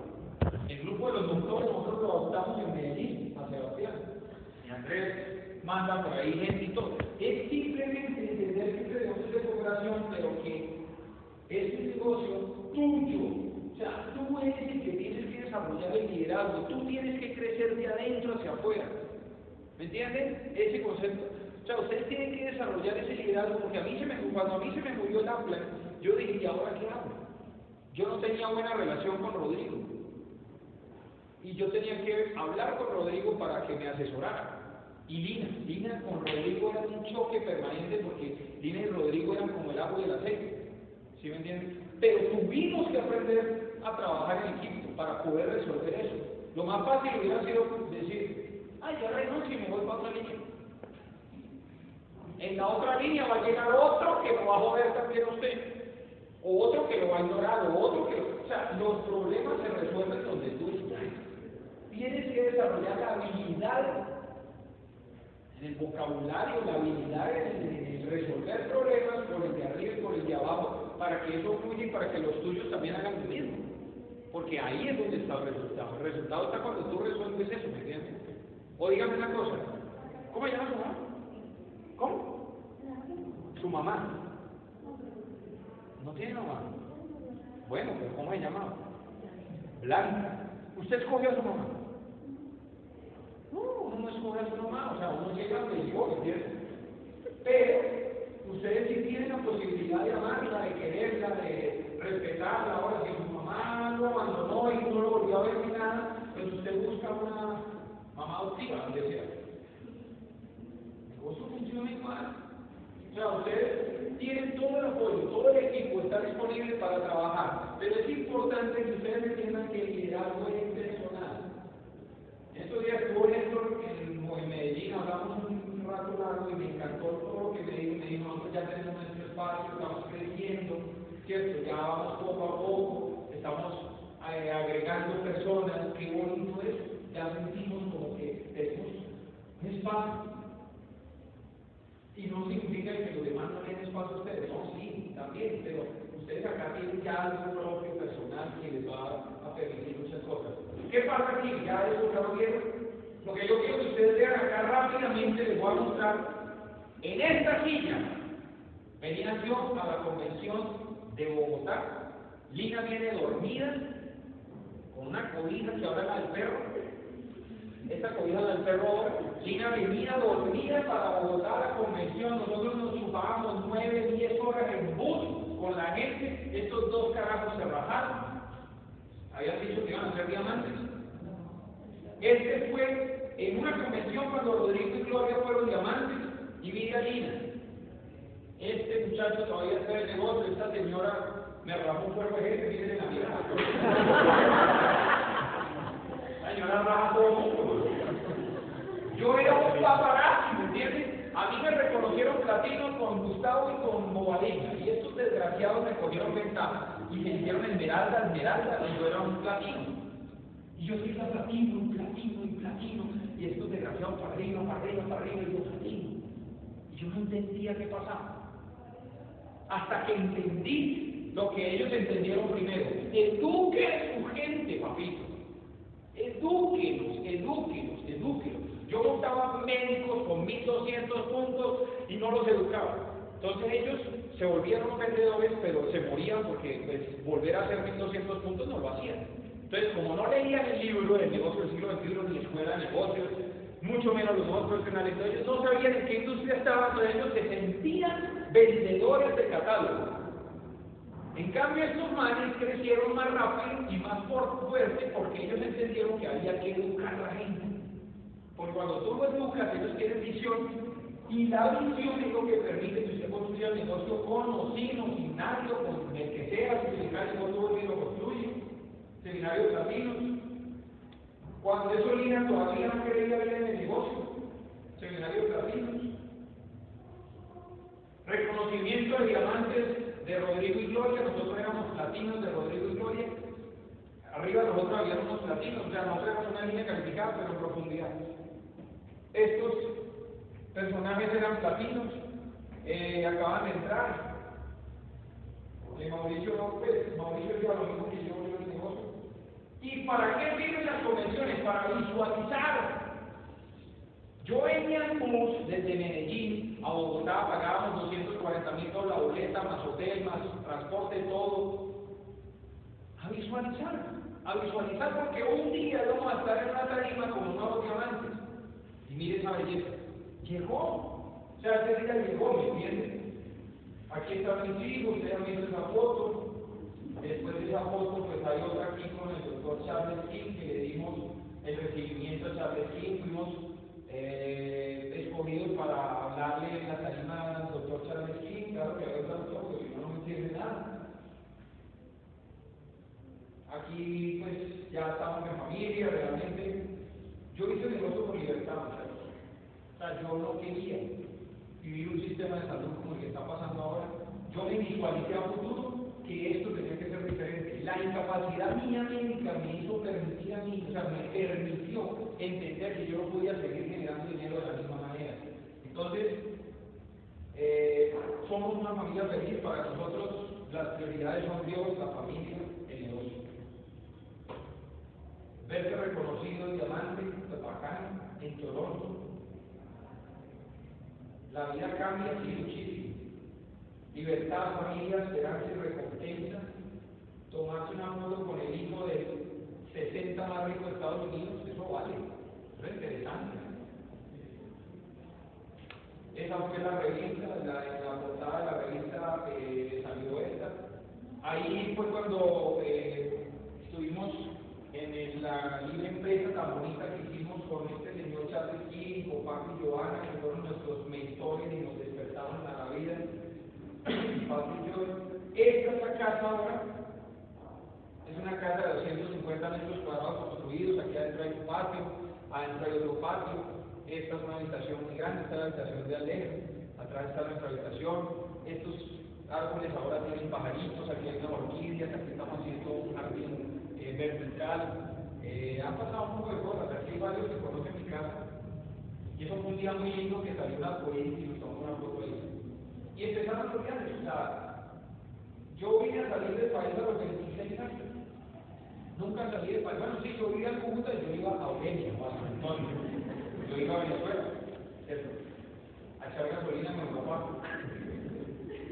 El grupo de los doctores nosotros lo adoptamos en Medellín, a Sebastián. Y Andrés manda por ahí gente y todo. Es simplemente entender que este negocio de cooperación, pero que es un negocio tuyo. O sea, tú eres el que tienes desarrollar el liderazgo, tú tienes que crecer de adentro hacia afuera. ¿Me entienden? Ese concepto. O sea, ustedes tienen que desarrollar ese liderazgo, porque a mí se me, cuando a mí se me murió el Apple, yo dije, ¿y ahora qué hago? Yo no tenía buena relación con Rodrigo. Y yo tenía que hablar con Rodrigo para que me asesorara. Y Lina, Lina con Rodrigo era un choque permanente porque Lina y Rodrigo eran como el agua y el aceite. ¿Sí me entienden? Pero tuvimos que aprender a trabajar en equipo para poder resolver eso. Lo más fácil hubiera sido decir, ay, yo renuncio y me voy para otra línea. En la otra línea va a llegar otro que lo va a joder también a usted. O otro que lo va a ignorar, o otro que... O sea, los problemas se resuelven donde tú estás. Tienes que desarrollar la habilidad en el vocabulario, la habilidad en, resolver problemas por el de arriba y por el de abajo, para que eso fluya y para que los tuyos también hagan lo mismo. Porque ahí es donde está el resultado. El resultado está cuando tú resuelves eso, ¿me entiendes? O dígame una cosa, ¿cómo se llama su mamá? ¿Cómo? Su mamá. ¿No tiene mamá? Bueno, pero ¿cómo se llama? Blanca. ¿Usted escogió a su mamá? No, uno no escoge a su mamá, o sea, uno llega donde llegó, ¿entiendes? Pero ustedes sí tienen la posibilidad de amarla, de quererla, de respetarla. Ahora, si mamá lo abandonó y no lo volvió a ver ni nada, pues usted busca una mamá adoptiva, donde sea. Funciona igual. O sea, ustedes tienen todo el apoyo, todo el equipo está disponible para trabajar, pero es importante que ustedes entiendan que el liderazgo es personal. Estos días Néstor en, en Medellín, hablamos un, rato largo y me encantó todo lo que me dijo, me dijo, nosotros ya tenemos nuestro espacio, estamos creciendo, ¿cierto? Ya vamos poco a poco, estamos eh, agregando personas, qué bonito es, ya sentimos como que tenemos un espacio. Y no significa que los demás no espacio a ustedes, no, sí, también, pero ustedes acá tienen ya algo propio, personal, que les va a permitir muchas cosas. ¿Qué pasa aquí? ¿Ya eso ya lo vieron? Lo que yo quiero que ustedes vean acá rápidamente, les voy a mostrar. En esta silla venía yo a la convención de Bogotá. Lina viene dormida con una cobija que ahora es la del perro. Esta cobija la del perro ahora. Lina venía dormida para Bogotá a la convención. Nosotros nos chupábamos nueve, diez horas en bus con la gente. Estos dos carajos se rajaron. Habían dicho que iban a ser diamantes. Este fue en una convención cuando Rodrigo y Gloria fueron diamantes y Vidia Lina. Este muchacho todavía está en el negocio, esta señora me rajo un cuerpo de gente, miren la mirada. La señora raja todo el mundo. Yo era un paparazzi, ¿me entiendes? A mí me reconocieron platino con Gustavo y con Bobalina, y estos desgraciados me cogieron ventaja y me hicieron esmeralda, esmeralda, y yo era un platino. Y yo soy platino, un platino, y platino, y estos desgraciados para arriba, para arriba, para arriba, y yo platino. Y yo no entendía qué pasaba. Hasta que entendí lo que ellos entendieron primero. Eduque a su gente, papito. Edúquenos, edúquenos, edúquenos. Yo montaba médicos con 1200 puntos y no los educaba. Entonces ellos se volvieron vendedores, pero se morían porque pues, volver a hacer 1200 puntos no lo hacían. Entonces, como no leían el libro del negocio del siglo XXI ni escuela de negocios, mucho menos los nuevos profesionales, entonces ellos no sabían en qué industria estaban, entonces ellos se sentían vendedores de catálogo. En cambio, estos manes crecieron más rápido y más fuerte porque ellos entendieron que había que educar a la gente. Porque cuando tú lo educas, ellos tienen visión y la visión es lo que permite que usted construya el negocio con o sin o sin nadie, con el que sea, si seminario y lo construye, seminario latinos. Cuando eso Lina todavía no quería ver en el negocio, seminario latinos. Reconocimiento de diamantes de Rodrigo y Gloria, nosotros éramos platinos de Rodrigo y Gloria. Arriba nosotros habíamos unos platinos, o sea, nosotros éramos una línea calificada, pero en profundidad. Estos personajes eran platinos, eh, acaban de entrar. Eh, Mauricio López, Mauricio lleva lo mismo que yo en el negocio. ¿Y para qué sirven las convenciones? Para visualizar. Yo en bus desde Medellín a Bogotá, pagábamos 240 mil dólares la boleta, más hotel, más transporte, todo. A visualizar, a visualizar porque un día vamos a estar en una tarima como nuevos diamantes. Y mire esa belleza. Llegó. O sea, ese día llegó, ¿me entienden? Aquí está mi hijo, ustedes han visto esa foto. Después de esa foto, pues hay otra aquí con el doctor Charles King, que le dimos el recibimiento a Charles King. Fuimos eh, escogidos para hablarle en la tarima al doctor Charles King. Claro que hay otro doctor, porque si no, me entiende nada. Aquí, pues, ya estamos en familia, realmente. Yo hice el negocio con libertad, muchachos. O sea, yo no quería vivir un sistema de salud como el que está pasando ahora. Yo me visualicé a futuro que esto Incapacidad mía médica me hizo permitir a mí, o sea, me permitió entender que yo no podía seguir generando dinero de la misma manera. Entonces, eh, somos una familia feliz para nosotros. Las prioridades son Dios, la familia, el negocio. Verse reconocido en diamante, en bacán, en Toronto, la vida cambia así muchísimo. Libertad, familia, esperanza y recompensa. Tomarse una foto con el hijo de 60 más ricos de Estados Unidos, eso vale. Eso es interesante. Esa fue la revista, la, la portada de la revista eh, salió esta. Ahí fue cuando eh, estuvimos en la libre empresa tan bonita que hicimos con este señor Charles King, con Paco y Joana, que fueron nuestros mentores y nos despertaron a la vida. Paco y yo. Esta es la casa ahora. Una casa de 250 metros cuadrados construidos. Aquí adentro hay un patio, adentro hay otro patio. Esta es una habitación muy grande, esta es la habitación de Alejo. Atrás está nuestra habitación. Estos árboles ahora tienen pajaritos, aquí hay una orquídea, aquí estamos haciendo un jardín eh, vertical. Eh, han pasado un poco de cosas, aquí hay varios que conocen mi casa. Y eso fue un día muy lindo que salió una poesía y nos tomamos una foto. Y empezaron o sea, yo vine a salir del país a los 26 años. Nunca salí de país. Bueno, sí, yo vivía en Cúcuta y yo iba a Eugenia o a San Antonio. Yo iba a Venezuela. A echar gasolina con mi papá.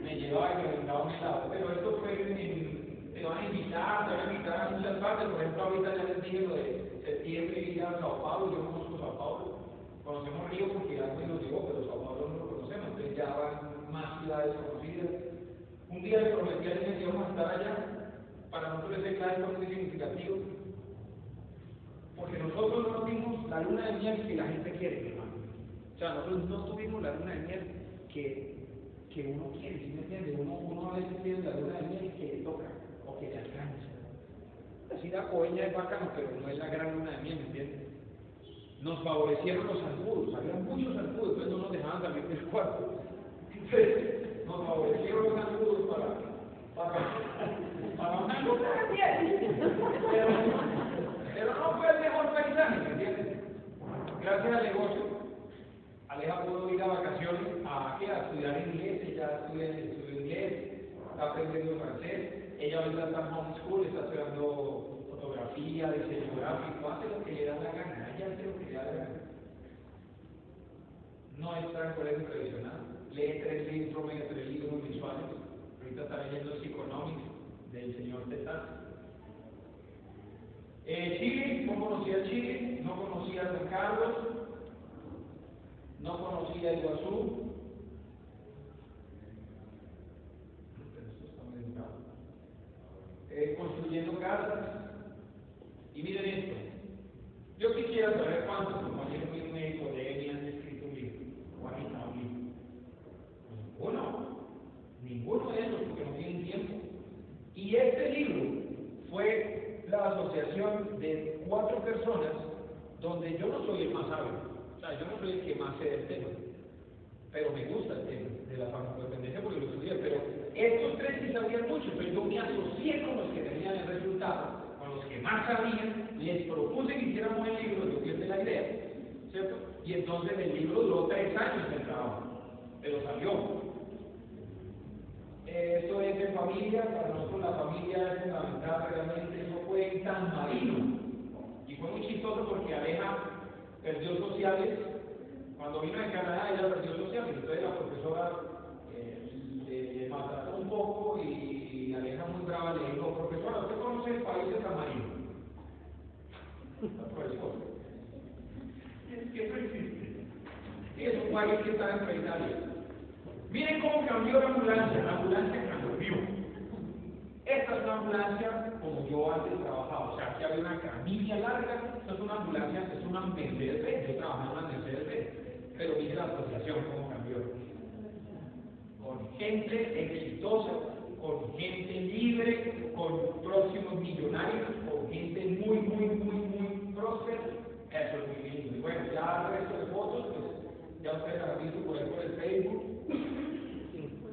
Me llevaba y me brindaba un helado. Pero esto fue en, te van a invitar, te van a invitar a muchas partes. Por ejemplo, ahorita ya les dije lo de septiembre ir a Sao Paulo. Yo conozco Sao Paulo. Conocemos Río porque alguien nos llegó, pero Sao Paulo no lo conocemos. Entonces ya van más ciudades conocidas. Un día le prometí a alguien que íbamos a estar allá. Para nosotros ese fue muy significativo. Porque nosotros no tuvimos la luna de miel que la gente quiere, hermano. O sea, nosotros no tuvimos la luna de miel que, que uno quiere, ¿sí me entiende? Uno, uno a veces tiene la luna de miel que le toca o que le alcanza. Así la coña es bacano, pero no es la gran luna de miel, ¿me entiendes? Nos favorecieron los zancudos, había muchos zancudos, entonces no nos dejaban salir del cuarto. Entonces, nos favorecieron los zancudos para, luna de miel. Pero, pero no fue el mejor paisaje, ¿me entiendes? Gracias al negocio, Aleja pudo ir a vacaciones a, ¿qué? a estudiar inglés, ella estudia, estudia inglés, está aprendiendo francés, ella ahorita está en homeschool, está estudiando fotografía, diseño gráfico, hace lo que le da la gana, ella hace lo que le da la gana. No está en colegio tradicional, lee tres libros, promedio tres libros mensuales, ahorita está leyendo Economics del señor Tetaz. Eh, Chile, no conocía Chile, no conocía San Carlos, no conocía Iguazú. Eh, construyendo casas. Y miren esto. Yo quisiera saber cuántos compañeros míos médicos de ENI han escrito un libro. O un libro. Ninguno. Ninguno de ellos porque no tienen tiempo. Y este libro fue la asociación de cuatro personas donde yo no soy el más sabio. O sea, yo no soy el que más sé del tema, pero me gusta el tema de la farmacodependencia porque lo estudié. Pero estos tres sí sabían mucho, pero yo me asocié con los que tenían el resultado, con los que más sabían, les propuse que hiciéramos el libro, yo fui la idea, ¿cierto? Y entonces el libro duró tres años de trabajo, pero salió. Esto es de familia, para nosotros la familia es fundamental, realmente eso fue en San Marino. Y fue muy chistoso porque Aleja perdió sociales. Cuando vino de Canadá, ella perdió sociales. Entonces la profesora eh, le, maltrató un poco y, Aleja muy brava le dijo, profesora, ¿usted conoce el país de San Marino? La profesora. Existe. Es un país que está en Italia. Miren cómo cambió la ambulancia. La ambulancia cambió. Esta es una ambulancia como yo antes trabajaba, o sea, aquí había una camilla larga, esta es una ambulancia, es una Mercedes-Benz, yo trabajaba en una Mercedes-Benz, pero mire la asociación cómo cambió. Con gente exitosa, con gente libre, con próximos millonarios, con gente muy, muy, muy, muy próspera, eso es muy lindo. Y bueno, ya el resto de fotos, pues ya ustedes han visto por ahí por el Facebook.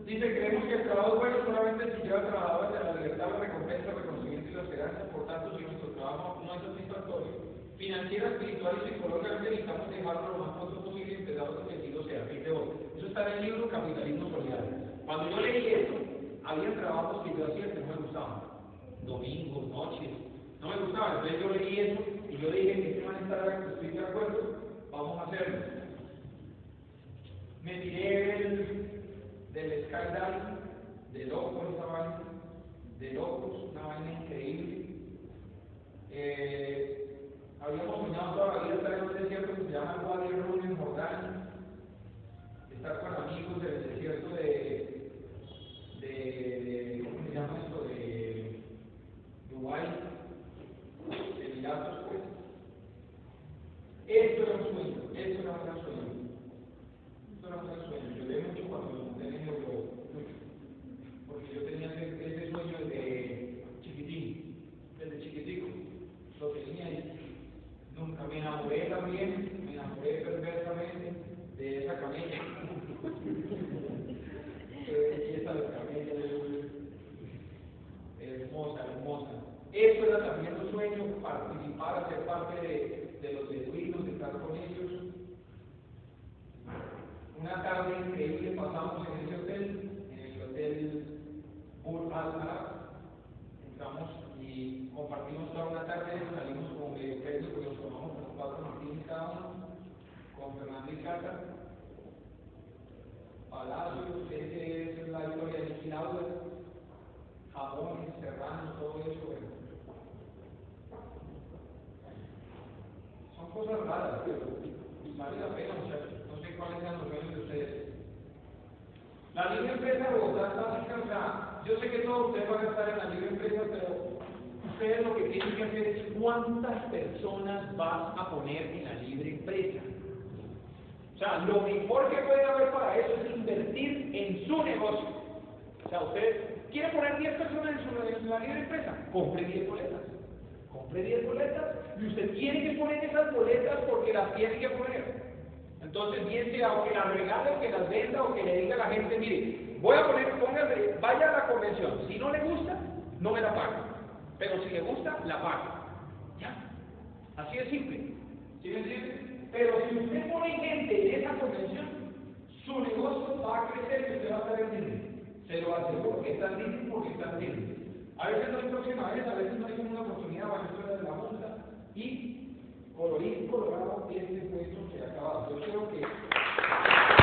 Dice, creemos que el trabajo bueno solamente si lleva trabajadores de la libertad, la recompensa, el reconocimiento y la esperanza. Por tanto, si nuestro trabajo no es satisfactorio, financiera, espiritual y psicológicamente necesitamos dejarlo lo más pronto posible y empezar otro sentido sea fin de hoy. Eso está en el libro Capitalismo Solidario. Cuando yo leí esto, había trabajos que yo hacía que no me gustaban. Domingos, noches, no me gustaban. Entonces yo leí eso y yo dije este man estará, estoy de acuerdo, vamos a hacerlo. Me tiré el del skydive, de locos esa vaina, de locos, una vaina increíble. Eh, habíamos soñado toda la vida estar en un desierto que se llama Wadi Rum en Jordania, estar con amigos del desierto de, de, de ¿cómo se llama esto? De Dubái, de pues. Esto era un gran sueño. Esto era un gran sueño. Lloré mucho cuando porque yo tenía ese, ese, sueño desde chiquitín, desde chiquitico, lo tenía y nunca me enamoré también, me enamoré perversamente de esa camella. Qué belleza de camella, hermosa, hermosa. Eso era también un sueño, participar, ser parte de, de los beduinos, estar con ellos. Una tarde increíble pasamos en ese hotel, en el hotel Bur Al Arab. Entramos y compartimos toda una tarde, salimos con eh, Pedro, que los conocemos con cuatro Martínez cada uno, con Fernando y Cata, Palacios, ese es la historia de Niquilauda, Jamones, Serrano, todo eso, bueno. Son cosas raras, pero vale la pena, muchachos. No sé cuáles sean los sueños de ustedes. La libre empresa de Bogotá está o sea, yo sé que todos ustedes van a estar en la libre empresa, pero ustedes lo que tienen que hacer es cuántas personas vas a poner en la libre empresa. O sea, lo mejor que puede haber para eso es invertir en su negocio. O sea, usted quiere poner 10 personas en, su, en la libre empresa, compre 10 boletas. Compre 10 boletas y usted tiene que poner esas boletas porque las tiene que poner. Entonces, bien sea o que las regale o que las venda o que le diga a la gente, mire, voy a poner, póngase, vaya a la convención. Si no le gusta, no me la paga. Pero si le gusta, la paga. Ya. Así de simple. ¿Sí me entiende? Pero si usted pone gente en esa convención, su negocio va a crecer y usted va a estar vendiendo. Se lo aseguro que está libre porque está libre. A veces no hay próxima vez, a veces no hay una oportunidad para la de la multa y por colorín colorado, este encuentro se acaba. Yo creo que...